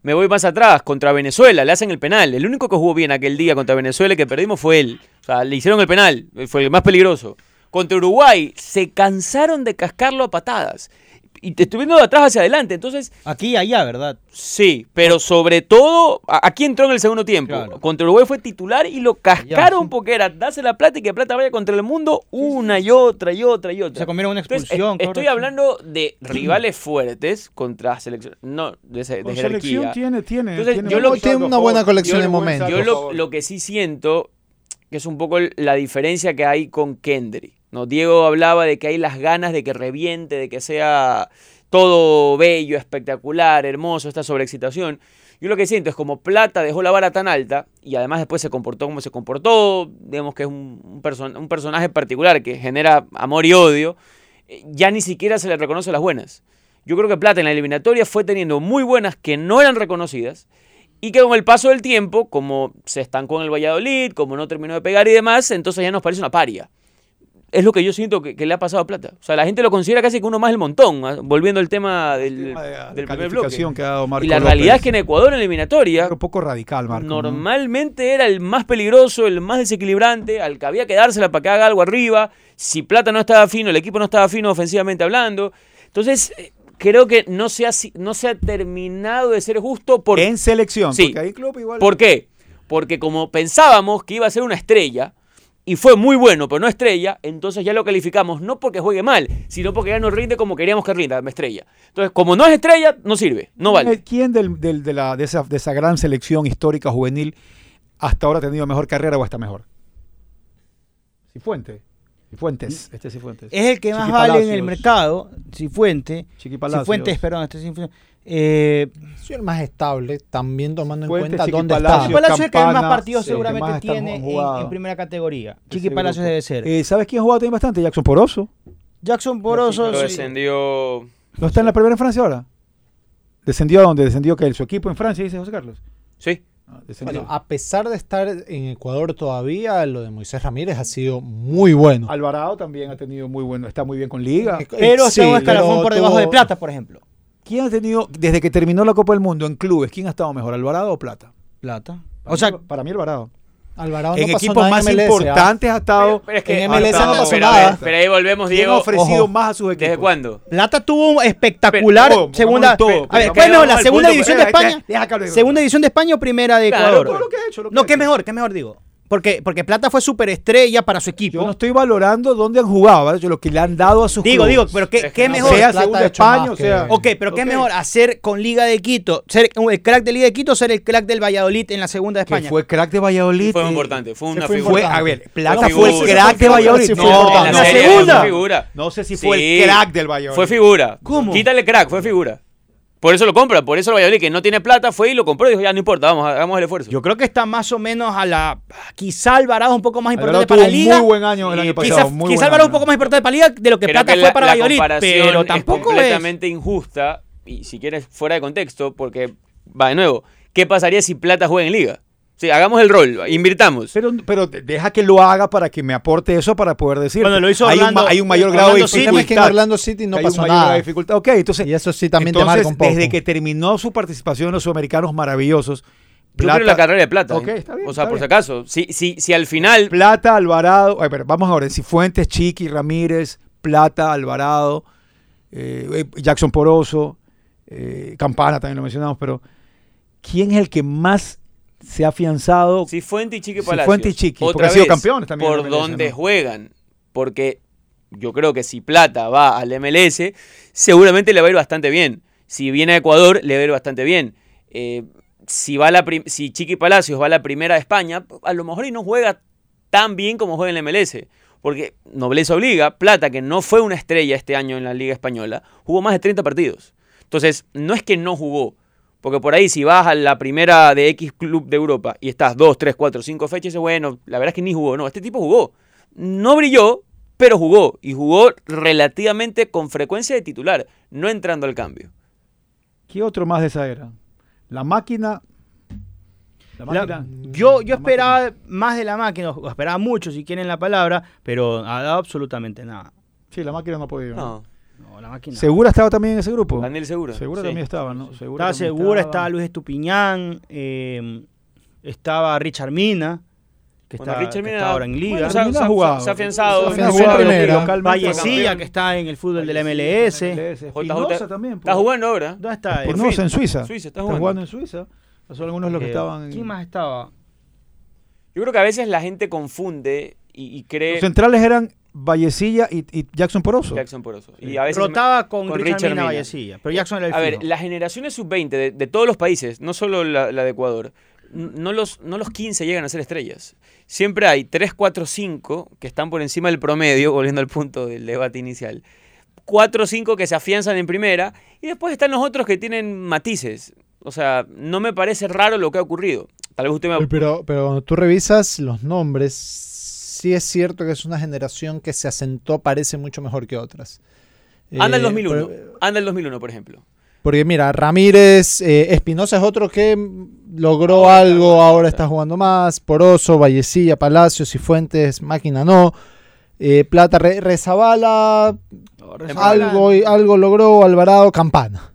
Me voy más atrás, contra Venezuela, le hacen el penal. El único que jugó bien aquel día contra Venezuela y que perdimos fue él. O sea, le hicieron el penal, fue el más peligroso. Contra Uruguay, se cansaron de cascarlo a patadas. y te estoy viendo de atrás hacia adelante. Entonces, Aquí y allá, ¿verdad? sí, pero sobre todo, aquí entró en el segundo tiempo. Claro. Contra Uruguay fue titular y lo cascaron sí. porque era darse la plata y que plata vaya contra el mundo una y otra y otra y otra. Se comieron una Entonces, expulsión. es- estoy hablando de rivales fuertes contra selección, no, de, de Con jerarquía. selección tiene, tiene. Entonces, tiene yo lo- tiene una buena colección de momentos. Yo lo, lo que sí siento que es un poco la diferencia que hay con Kendry. ¿No? Diego hablaba de que hay las ganas de que reviente, de que sea todo bello, espectacular, hermoso, esta sobreexcitación. Yo lo que siento es como Plata dejó la vara tan alta y además después se comportó como se comportó, digamos que es un, un person- un personaje particular que genera amor y odio, eh, ya ni siquiera se le reconoce las buenas. Yo creo que Plata en la eliminatoria fue teniendo muy buenas que no eran reconocidas y que con el paso del tiempo, como se estancó en el Valladolid, como no terminó de pegar y demás, entonces ya nos parece una paria. Es lo que yo siento que, que le ha pasado a Plata. O sea, la gente lo considera casi que uno más del montón, ¿ah? volviendo al tema del, tema de- de del primer bloque. que ha dado Marco Y la López. realidad es que en Ecuador, en eliminatoria, un poco radical, Marco. ¿no? normalmente era el más peligroso, el más desequilibrante, al que había que dársela para que haga algo arriba. Si Plata no estaba fino, el equipo no estaba fino ofensivamente hablando. Entonces, eh, creo que no se ha, no se ha terminado de ser justo por En selección. Sí. Porque ahí club igual. ¿Por qué? Porque como pensábamos que iba a ser una estrella, y fue muy bueno, pero no estrella, entonces ya lo calificamos no porque juegue mal, sino porque ya no rinde como queríamos que rinda, estrella. Entonces, como no es estrella, no sirve, no vale. ¿Quién del- del- de, la, de, esa, de esa gran selección histórica juvenil hasta ahora ha tenido mejor carrera o está mejor? Cifuentes. Cifuentes. Este es Cifuentes. Es el que más Chiqui vale en el mercado, Cifuente. Chiqui Palacios. Cifuentes, perdón, este es Cifuentes. Eh, Soy el más estable, también tomando en cuenta Chiqui dónde Palacios, Chiqui está. Palacios es el que más partidos sí, más seguramente está tiene en, primera categoría. Chiqui Palacios grupo. debe ser. Eh, ¿Sabes quién ha jugado también bastante? Jackson Poroso. Jackson Poroso. Pero sí. descendió. ¿No está en la primera en Francia ahora? ¿Descendió a dónde? ¿Descendió que su equipo en Francia, dice José Carlos? Sí. Ah. Bueno, a pesar de estar en Ecuador todavía, lo de Moisés Ramírez ha sido muy bueno. Alvarado también ha tenido muy bueno, está muy bien con Liga. Eh, Pero sí, está un escalafón por debajo tuvo- de Plata, por ejemplo. ¿Quién ha tenido, desde que terminó la Copa del Mundo en clubes, quién ha estado mejor, Alvarado o Plata? Plata. Para O sea, mí- para mí Alvarado. Alvarado en no pasó equipos nada en más MLS, ¿ah? importantes ha estado. Pero es que En MLS no pasó pero, nada. Pero ahí volvemos, ¿Quién ha Diego. ofrecido ojo, más a sus equipos? ¿Desde cuándo? Plata tuvo un espectacular segunda. En todo, a ver, vamos ¿qué es mejor, la segunda punto, división de España? ¿Segunda división de España o primera de Ecuador? todo lo que ha hecho, lo que no, ¿qué mejor? ¿Qué es mejor digo? Porque, porque Plata fue superestrella para su equipo. Yo no estoy valorando dónde han jugado, ¿vale? Yo lo que le han dado a sus digo, clubes. digo, pero ¿qué, Es que qué no mejor? sea Plata de España, o que- sea. Ok, pero ¿qué mejor? ¿Hacer con Liga de Quito, ser el crack de Liga de Quito o ser el crack del Valladolid en la segunda de que España? fue crack de Valladolid. Fue eh, importante, fue una fue figura. Fue, a ver, Plata Fue fue el crack de Valladolid. No, en la ¿La serie segunda? Fue figura. No sé si fue Sí. el crack del Valladolid. Fue figura. ¿Cómo? Quítale crack, fue figura. Por eso lo compra, por eso el Valladolid, que no tiene plata, fue y lo compró y dijo, ya no importa, vamos, hagamos el esfuerzo. Yo creo que está más o menos a la. Quizá Alvarado un poco más Alvarado importante para la un Liga. muy buen año el año quizá- pasado. Quizá, muy quizá Alvarado un año. poco más importante para Liga de lo que Creo Plata que fue la- para la Valladolid. comparación Pero es tampoco es. completamente injusta y si quieres fuera de contexto, porque va de nuevo, ¿qué pasaría si Plata juega en Liga? Sí, hagamos el rol, invirtamos. Pero, pero deja que lo haga para que me aporte eso para poder decir. Bueno, lo hizo hay, un, Orlando- hay un mayor grado de Orlando tema es que en dificultad. Orlando City no Hay un pasó mayor grado de nada. dificultad. Ok, entonces. Y eso sí también te marca un poco. Desde que terminó su participación en los sudamericanos maravillosos, Yo Plata, la carrera de Plata. Ok, ¿eh? está bien, o sea, está por bien. si acaso, si, si, si al final Plata, Alvarado. A ver, vamos ahora. Cifuentes, Chiqui, Ramírez, Plata, Alvarado, eh, eh, Jackson Poroso, eh, Campana también lo mencionamos, pero ¿quién es el que más se ha afianzado? Cifuente y Chiqui Cifuente Palacios. y Chiqui, Otra porque han sido campeones también Por donde ¿no? juegan. Porque yo creo que si Plata va al MLS, seguramente le va a ir bastante bien. Si viene a Ecuador, le va a ir bastante bien. Eh, si, va la si Chiqui Palacios va a la primera de España, a lo mejor y no juega tan bien como juega en la MLS. Porque nobleza obliga, Plata, que no fue una estrella este año en la Liga Española, jugó más de 30 partidos. Entonces, no es que no jugó. Porque por ahí, si vas a la primera de X Club de Europa y estás 2, 3, 4, 5 fechas, bueno, la verdad es que ni jugó. No, este tipo jugó. No brilló, pero jugó. Y jugó relativamente con frecuencia de titular, no entrando al cambio. ¿Qué otro más de esa era? La máquina. La La- máquina. yo yo La esperaba más de la máquina, o esperaba mucho si quieren la palabra, pero ha dado absolutamente nada. Sí, la máquina no ha podido. ¿no? No, No, la máquina. ¿Segura estaba también en ese grupo? Daniel Segura. Segura Sí. también estaba, ¿no? Segura Estaba segura, estaba. estaba Luis Estupiñán, eh, estaba Richard Mina. que Bueno, está, Richard que Mina- está ahora en Liga. bueno, se se, ha- ha- Mina se ha ha- jugado. se ha afianzado. Se afianzó Bueno, en primera. Vallecilla, que está en el fútbol del MLS, MLS. Espinosa también. Está jugando ahora. ¿Dónde está? Por En en Suiza. Suiza, está está jugando. en Suiza. Son algunos los que Eh, estaban. ¿Quién más estaba? Yo creo que a veces la gente confunde y, y cree Los centrales eran Vallecilla y, y Jackson Poroso. Jackson Poroso. Y a veces me- Rotaba con, con Richard, Richard Mina Mina. Vallecilla. Pero Jackson era el A ver, fijo. las generaciones sub-20 de, de todos los países, no solo la, la de Ecuador, no los, no los 15 llegan a ser estrellas. Siempre hay 3, 4, 5 que están por encima del promedio, volviendo al punto del debate inicial. 4 o 5 que se afianzan en primera y después están los otros que tienen matices. O sea, no me parece raro lo que ha ocurrido. Tal vez usted me... Pero, pero cuando tú revisas los nombres, sí es cierto que es una generación que se asentó, parece mucho mejor que otras. Anda el Eh, 2001. pero- Anda el 2001, por ejemplo. Porque mira, Ramírez, eh, Espinosa es otro que logró algo, ahora está jugando más. Poroso, Vallecilla, Palacios y Fuentes, Máquina no. Eh, Plata, Re- Rezabala, algo, algo logró, Alvarado, Campana.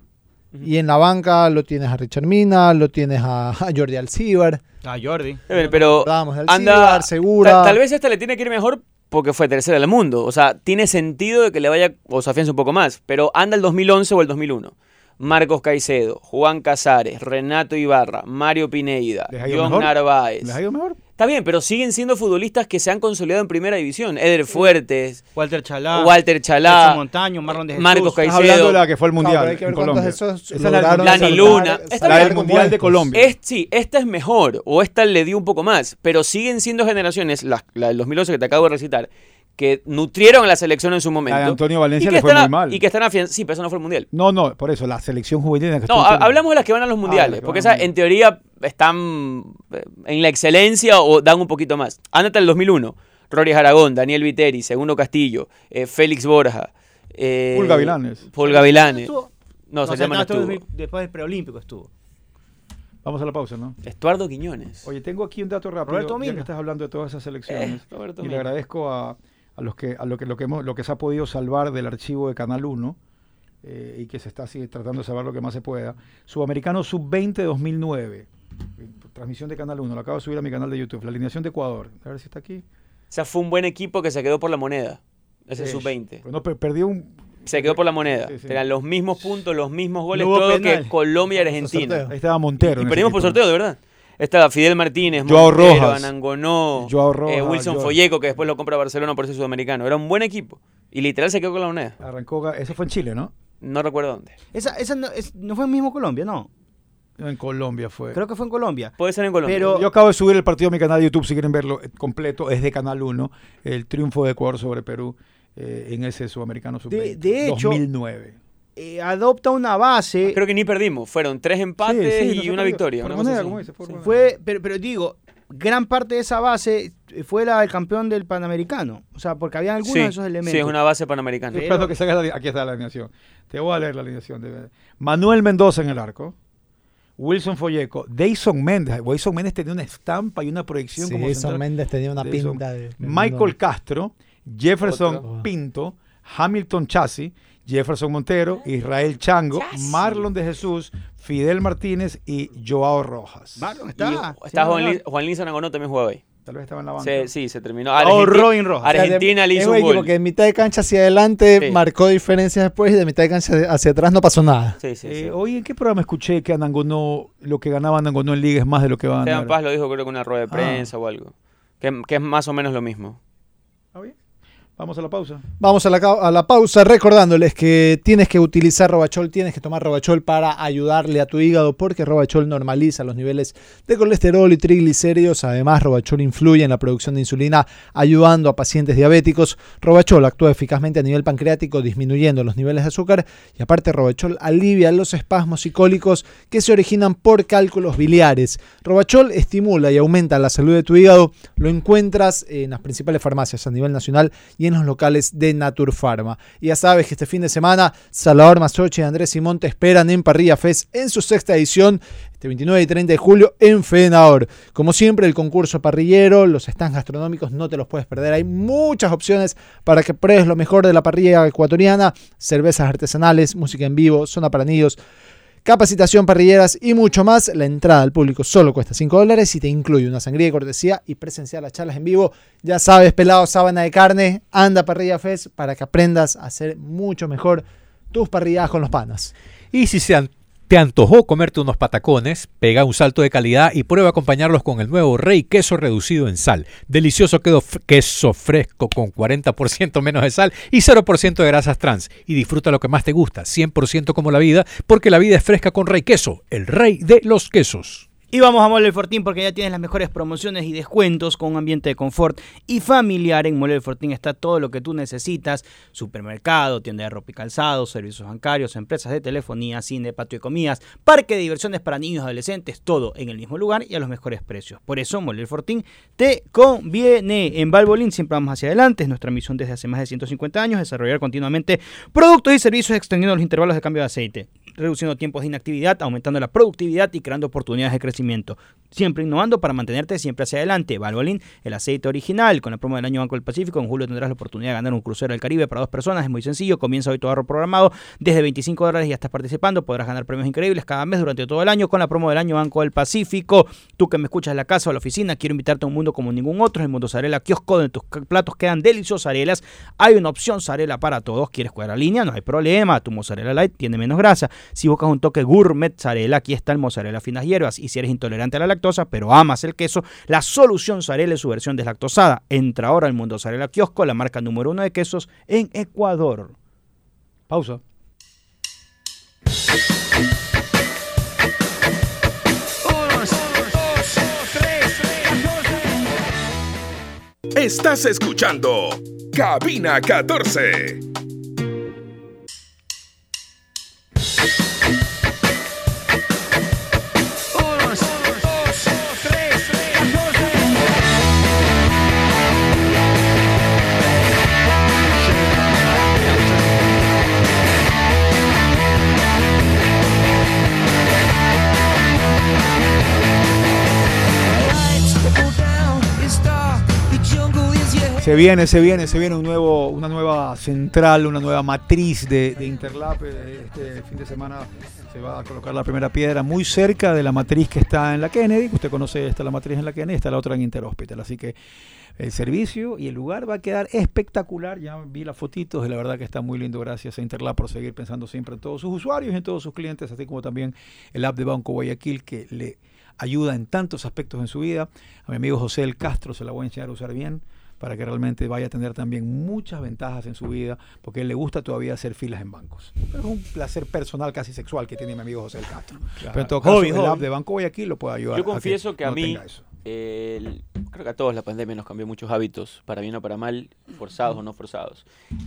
Y en la banca lo tienes a Richard Mina, lo tienes a, a Jordi Alcibar. Jordi. A ver, pero de anda... Segura. Tal, tal vez esta le tiene que ir mejor porque fue tercera del mundo. O sea, tiene sentido de que le vaya o se afiance un poco más. Pero anda el 2011 o el 2001. Marcos Caicedo, Juan Casares, Renato Ibarra, Mario Pineida, ¿Les ha ido John mejor? Narváez. ¿Les ha ido mejor? Está bien, pero siguen siendo futbolistas que se han consolidado en primera división. Eder Fuertes, Walter Chalá. Walter Chalá, Montaño, Marlon de Jesús. Marcos Estás Caicedo. hablando de la que fue al No, Mundial pero hay que ver en Colombia. esos Esa es la Luna. Esta La del Mundial de. Colombia. Es, sí, esta es mejor, o esta le dio un poco más, pero siguen siendo generaciones, la, la del 2011 que te acabo de recitar, que nutrieron a la selección en su momento. La de Antonio y Valencia que le fue muy a- mal. Y que están afianzados. Sí, pero eso no fue el mundial. No, no, por eso, la selección juvenil. en la que No, hablamos de las que van a los mundiales, las que porque van a esas los en teoría están eh, en la excelencia o dan un poquito más. Ándate al 2001. Rory Aragón, Daniel Viteri, Segundo Castillo, eh, Félix Borja. eh, Paul Gavilanes. Paul Gavilanes. Estuvo- No, se llama no estuvo estuvo. Después del preolímpico estuvo. Vamos a la pausa, ¿no? Estuardo Quiñones. Oye, tengo aquí un dato rápido, Roberto ya Mina. que estás hablando de todas esas selecciones. Eh, Roberto y le agradezco a, a los que a lo que lo que hemos, lo que se ha podido salvar del archivo de Canal 1 eh, y que se está así tratando de salvar lo que más se pueda. Sudamericano Sub-20 2009. Transmisión de Canal 1, lo acabo de subir a mi canal de YouTube. La alineación de Ecuador. A ver si está aquí. O sea, fue un buen equipo que se quedó por la moneda. Ese Sí. sub-20. Pues no, per- perdió un. Se quedó por la moneda. Sí, sí. Tenían los mismos puntos, los mismos goles, No todo penal. que Colombia y Argentina. Ahí estaba Montero. Y perdimos por sorteo, de verdad. Estaba Fidel Martínez, Joao Montero, Rojas. Anangonó, Joao Rojas, eh, Wilson Joao- Folleco, que después lo compra Barcelona por ser sudamericano. Era un buen equipo. Y literal se quedó con la moneda. Arrancó, eso fue en Chile, ¿no? No recuerdo dónde. Esa, esa no, es- no fue en mismo Colombia, no. No, En Colombia fue. Creo que fue en Colombia. Puede ser en Colombia. Pero- Yo acabo de subir el partido a mi canal de YouTube, si quieren verlo eh, completo, es de Canal 1, el triunfo de Ecuador sobre Perú eh, en ese Sudamericano Sub-20. de hecho- 2009. Eh, adopta una base. Creo que ni perdimos. Fueron tres empates Sí, sí, no y una perdió. victoria. Una como dice, Sí. Fue, pero, pero digo, gran parte de esa base fue la del campeón del Panamericano. O sea, porque había algunos Sí, de esos elementos. sí, es una base panamericana. Esperando que salga la- aquí está la alineación. Te voy a leer la alineación. de- Manuel Mendoza en el arco. Wilson Folleco. Dayson Méndez. Dayson Méndez tenía una estampa y una proyección Sí, como Jason central. Méndez tenía una pinta de. Michael Castro, Jefferson Otro. Pinto, Hamilton Chassi, Jefferson Montero, Israel Chango, Marlon de Jesús, Fidel Martínez y Joao Rojas. Marlon Y está. está sí, Juan, Juan Luis Anangonó también jugaba ahí. Tal vez estaba en la banca. Se- sí, se terminó. Oh, Argenti- Robin Rojas. O sea, de- Argentina le es hizo un gol. que de mitad de cancha hacia adelante Sí. marcó diferencias después y de mitad de cancha hacia atrás no pasó nada. Sí, sí, Eh, sí. Hoy en qué programa escuché que Anangonó, lo que ganaba Anangonó en Liga es más de lo que va a ganar. Paz lo dijo creo que en una rueda de Ah. prensa o algo. Que, que es más o menos lo mismo. Vamos a la pausa. Vamos a la, a la pausa recordándoles que tienes que utilizar Robachol, tienes que tomar Robachol para ayudarle a tu hígado porque Robachol normaliza los niveles de colesterol y triglicéridos. Además, Robachol influye en la producción de insulina ayudando a pacientes diabéticos. Robachol actúa eficazmente a nivel pancreático disminuyendo los niveles de azúcar y aparte Robachol alivia los espasmos y cólicos que se originan por cálculos biliares. Robachol estimula y aumenta la salud de tu hígado. Lo encuentras en las principales farmacias a nivel nacional y en los locales de Naturpharma. Y ya sabes que este fin de semana Salvador Masoche y Andrés Simón te esperan en Parrilla Fest en su sexta edición, este 29 y 30 de julio en Fenador. Como siempre, el concurso parrillero, los stands gastronómicos no te los puedes perder. Hay muchas opciones para que pruebes lo mejor de la parrilla ecuatoriana, cervezas artesanales, música en vivo, zona para niños capacitación, parrilleras y mucho más. La entrada al público solo cuesta 5 dólares y te incluye una sangría de cortesía y presenciar las charlas en vivo. Ya sabes, pelado, sábana de carne, anda Parrilla Fest para que aprendas a hacer mucho mejor tus parrilladas con los panas. Y si se an- te antojó comerte unos patacones, pega un salto de calidad y prueba a acompañarlos con el nuevo Rey Queso reducido en sal. Delicioso queso fresco con 40% menos de sal y 0% de grasas trans. Y disfruta lo que más te gusta, 100% como la vida, porque la vida es fresca con Rey Queso, el rey de los quesos. Y vamos a Mole Fortín porque ya tienes las mejores promociones y descuentos con un ambiente de confort y familiar. En Mole Fortín está todo lo que tú necesitas: supermercado, tienda de ropa y calzado, servicios bancarios, empresas de telefonía, cine, patio de comidas, parque de diversiones para niños y adolescentes, todo en el mismo lugar y a los mejores precios. Por eso Mole Fortín te conviene. En Valvolín siempre vamos hacia adelante. Es nuestra misión desde hace más de 150 años desarrollar continuamente productos y servicios extendiendo los intervalos de cambio de aceite reduciendo tiempos de inactividad, aumentando la productividad y creando oportunidades de crecimiento. Siempre innovando para mantenerte siempre hacia adelante. Valvoline, el aceite original. Con la promo del año Banco del Pacífico, en julio tendrás la oportunidad de ganar un crucero al Caribe para dos personas. Es muy sencillo. Comienza hoy tu ahorro programado. Desde 25 dólares ya estás participando. Podrás ganar premios increíbles cada mes durante todo el año con la promo del año Banco del Pacífico. Tú que me escuchas en la casa o la oficina, quiero invitarte a un mundo como ningún otro. El Mundo Kiosco, donde tus platos quedan deliciosos arelas. Hay una opción Zarela para todos. ¿Quieres jugar a línea? No hay problema. Tu mozzarella light tiene menos grasa. Si buscas un toque gourmet Zarela, aquí está el mozzarella finas hierbas. Y si eres intolerante a la lactosa, pero amas el queso, la solución Zarela es su versión deslactosada. Entra ahora al Mundo Zarela Kiosco, la marca número uno de quesos en Ecuador. Pausa. Estás escuchando Cabina 14. Se viene, se viene, se viene un nuevo, una nueva central, una nueva matriz de, de Interlap. Este fin de semana se va a colocar la primera piedra muy cerca de la matriz que está en la Kennedy. Usted conoce esta la matriz en la Kennedy, está la otra en Interhospital. Así que el servicio y el lugar va a quedar espectacular. Ya vi las fotitos y la verdad que está muy lindo. Gracias a Interlap por seguir pensando siempre en todos sus usuarios y en todos sus clientes, así como también el app de Banco Guayaquil que le ayuda en tantos aspectos en su vida. A mi amigo José El Castro se la voy a enseñar a usar bien para que realmente vaya a tener también muchas ventajas en su vida, porque a él le gusta todavía hacer filas en bancos. Pero es un placer personal, casi sexual, que tiene mi amigo José El Castro. Pero en todo caso, Hobby, el hobby. app de Banco Guayaquil lo puede ayudar. Yo confieso que a no mí, eh, el- creo que a todos la pandemia nos cambió muchos hábitos, para bien o para mal, forzados o no forzados.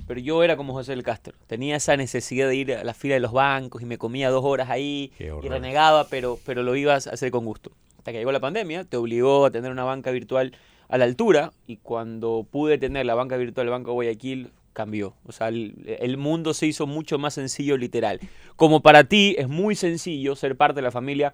Pero yo era como José del Castro, tenía esa necesidad de ir a la fila de los bancos y me comía dos horas ahí y renegaba, pero, pero lo ibas a hacer con gusto. Hasta que llegó la pandemia, te obligó a tener una banca virtual a la altura y cuando pude tener la banca virtual del Banco Guayaquil, cambió. O sea, el, el mundo se hizo mucho más sencillo literal. Como para ti es muy sencillo ser parte de la familia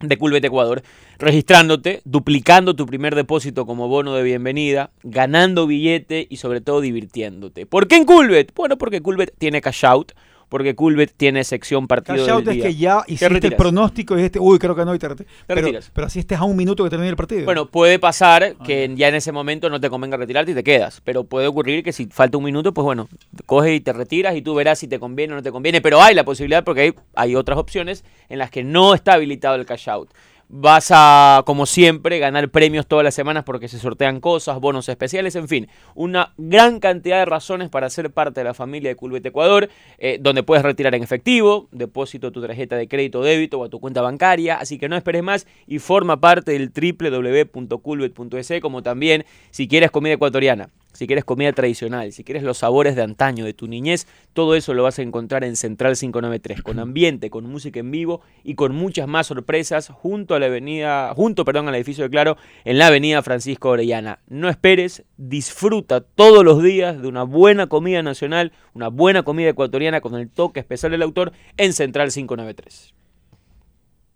de Culvet Ecuador, registrándote, duplicando tu primer depósito como bono de bienvenida, ganando billete y sobre todo divirtiéndote. ¿Por qué en Culvet? Bueno, porque Culvet tiene cash out, porque Culvet tiene sección partido Cash del out es día. que ya Te hiciste el retiras. pronóstico y dijiste, uy, creo que no, y te, reti- pero, retiras. pero así estés a un minuto que termine el partido. Bueno, puede pasar Ah, que ya en ese momento no te convenga retirarte y te quedas, pero puede ocurrir que si falta un minuto, pues bueno, coges y te retiras y tú verás si te conviene o no te conviene, pero hay la posibilidad porque hay, hay otras opciones en las que no está habilitado el cash out. Vas a, como siempre, ganar premios todas las semanas porque se sortean cosas, bonos especiales, en fin, una gran cantidad de razones para ser parte de la familia de Culbet Ecuador, eh, donde puedes retirar en efectivo, depósito tu tarjeta de crédito o débito o a tu cuenta bancaria, así que no esperes más y forma parte del www.culbet.es, como también si quieres comida ecuatoriana, si quieres comida tradicional, si quieres los sabores de antaño, de tu niñez, todo eso lo vas a encontrar en Central 593, con ambiente, con música en vivo y con muchas más sorpresas junto a la avenida, junto, perdón, al edificio de Claro, en la avenida Francisco Orellana. No esperes, disfruta todos los días de una buena comida nacional, una buena comida ecuatoriana con el toque especial del autor en Central 593.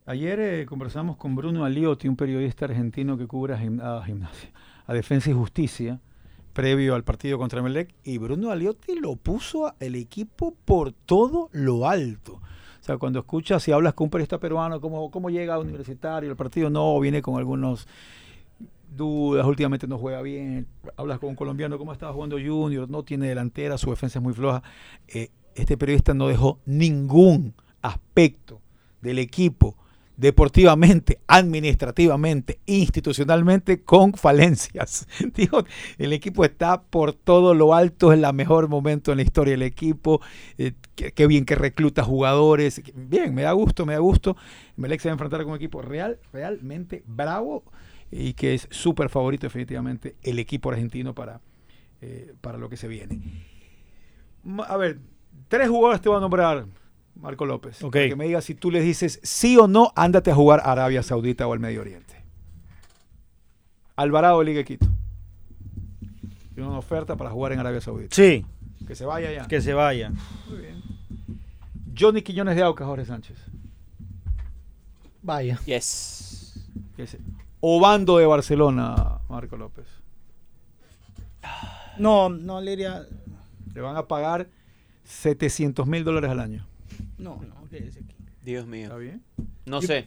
Ayer eh, conversamos con Bruno Aliotti, un periodista argentino que cubre a, gim- a gimnasia, a Defensa y Justicia, previo al partido contra Melec, y Bruno Aliotti lo puso al equipo por todo lo alto. O sea, cuando escuchas, si hablas con un periodista peruano, ¿cómo, cómo llega a universitario el partido? No, viene con algunos dudas, últimamente no juega bien. Hablas con un colombiano, ¿cómo estaba jugando Junior? No tiene delantera, su defensa es muy floja. Eh, este periodista no dejó ningún aspecto del equipo deportivamente, administrativamente, institucionalmente con falencias. Dijo, el equipo está por todo lo alto, es el mejor momento en la historia del equipo, eh, qué, bien que recluta jugadores, bien, me da gusto, me da gusto. Melec se va a enfrentar con un equipo real, realmente bravo y que es súper favorito definitivamente el equipo argentino para, eh, para lo que se viene. A ver, tres jugadores te voy a nombrar, Marco López. Ok. para Que me digas si tú les dices sí o no, ándate a jugar a Arabia Saudita o al Medio Oriente. Alvarado de Liga de Quito. Tiene una oferta para jugar en Arabia Saudita. Sí, Que se vaya ya. que se vaya. Muy bien. Johnny Quiñones de Aucas, Jorge Sánchez. Vaya. Yes. Que se- Obando de Barcelona, Marco López. No, no, Leria. Le van a pagar 700 mil dólares al año. No, no, quédese aquí. Dios mío. ¿Está bien? No sé.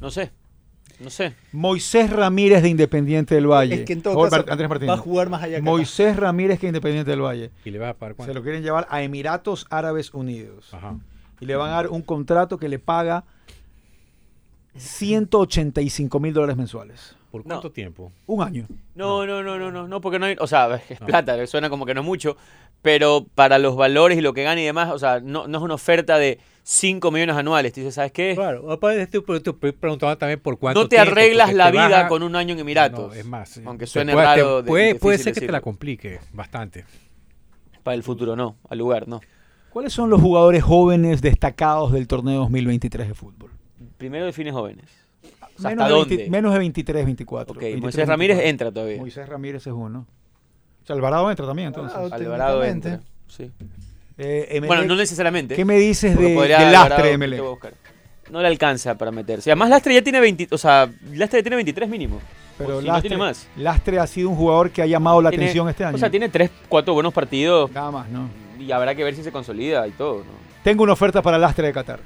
No sé. No sé. Moisés Ramírez de Independiente del Valle. Es que en todo Jorge caso Mar- Andrés Martínez. va a jugar más allá que acá. Moisés Ramírez que Independiente del Valle. Y le vas a pagar Se cuánto. lo quieren llevar a Emiratos Árabes Unidos. Ajá. Y le van a dar un contrato que le paga 185 mil dólares mensuales. ¿Por No. cuánto tiempo? Un año. No, no, no, no, no, no, porque no hay, o sea, es plata, suena como que no es mucho, pero para los valores y lo que gana y demás, o sea, no, no es una oferta de 5 millones anuales. Tú dices, ¿sabes qué? Claro, aparte te, te, te preguntaba también por cuánto No te tiempo, arreglas la te vida baja- con un año en Emiratos. No, es más. Aunque te suene puede- te raro. de- puede, puede ser que te la complique bastante. Para el futuro no, al lugar no. ¿Cuáles son los jugadores jóvenes destacados del torneo 2023 de fútbol? Primero define jóvenes. O sea, Menos ¿Hasta de, dónde? 20 menos de 23, 24. Ok, 23, Moisés Ramírez 24. entra todavía. Moisés Ramírez es uno. O sea, Alvarado entra también, entonces. Alvarado. Entra. Sí. Eh, Bueno, no necesariamente. ¿Qué me dices de, podría de Alvarado, Lastre de buscar. No le alcanza para meterse. Además, Lastre ya tiene 20, o sea, Lastre ya tiene 23 mínimo. Pero si no Lastre, tiene más. Lastre ha sido un jugador que ha llamado la Tiene- atención este año. O sea, tiene 3, 4 buenos partidos Nada más, ¿no? y habrá que ver si se consolida y todo, ¿no? Tengo una oferta para Lastre de Qatar.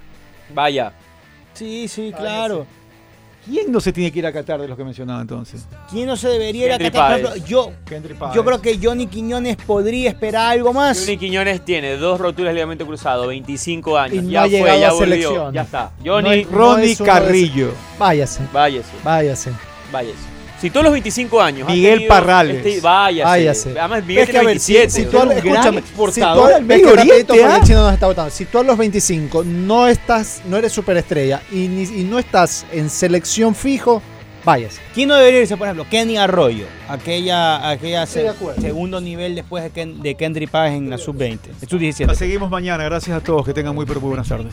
Vaya. Sí, sí, claro. ¿Quién no se tiene que ir a Qatar de los que mencionaba entonces? ¿Quién no se debería ir a Qatar? Por Páez. ejemplo, Yo, yo creo que Johnny Quiñones podría esperar algo más. Johnny Quiñones tiene dos roturas de ligamento cruzado, 25 años. Y no ya ha fue, ya a volvió. selección. Ya está. No Johnny, hay- Ronnie es Carrillo. Váyase, váyase. váyase. Váyase. Si todos los 25 años. Miguel Parrales. este- váyase. Váyase. Además, Miguel es que tiene a ver, si, 27. si o tú, escúchame, exportador si tú, Medio Oriente, ¿ah? el chino nos está votando. Si tú a los 25 no estás, no eres superestrella y, ni- y no estás en selección fijo, váyase. ¿Quién no debería irse, por ejemplo? Kenny Arroyo. Aquella, aquella se- segundo nivel después de, Ken- de Kendry Páez en la sub-20. En La sub-17. seguimos mañana. Gracias a todos. Que tengan muy, pero muy buenas tardes.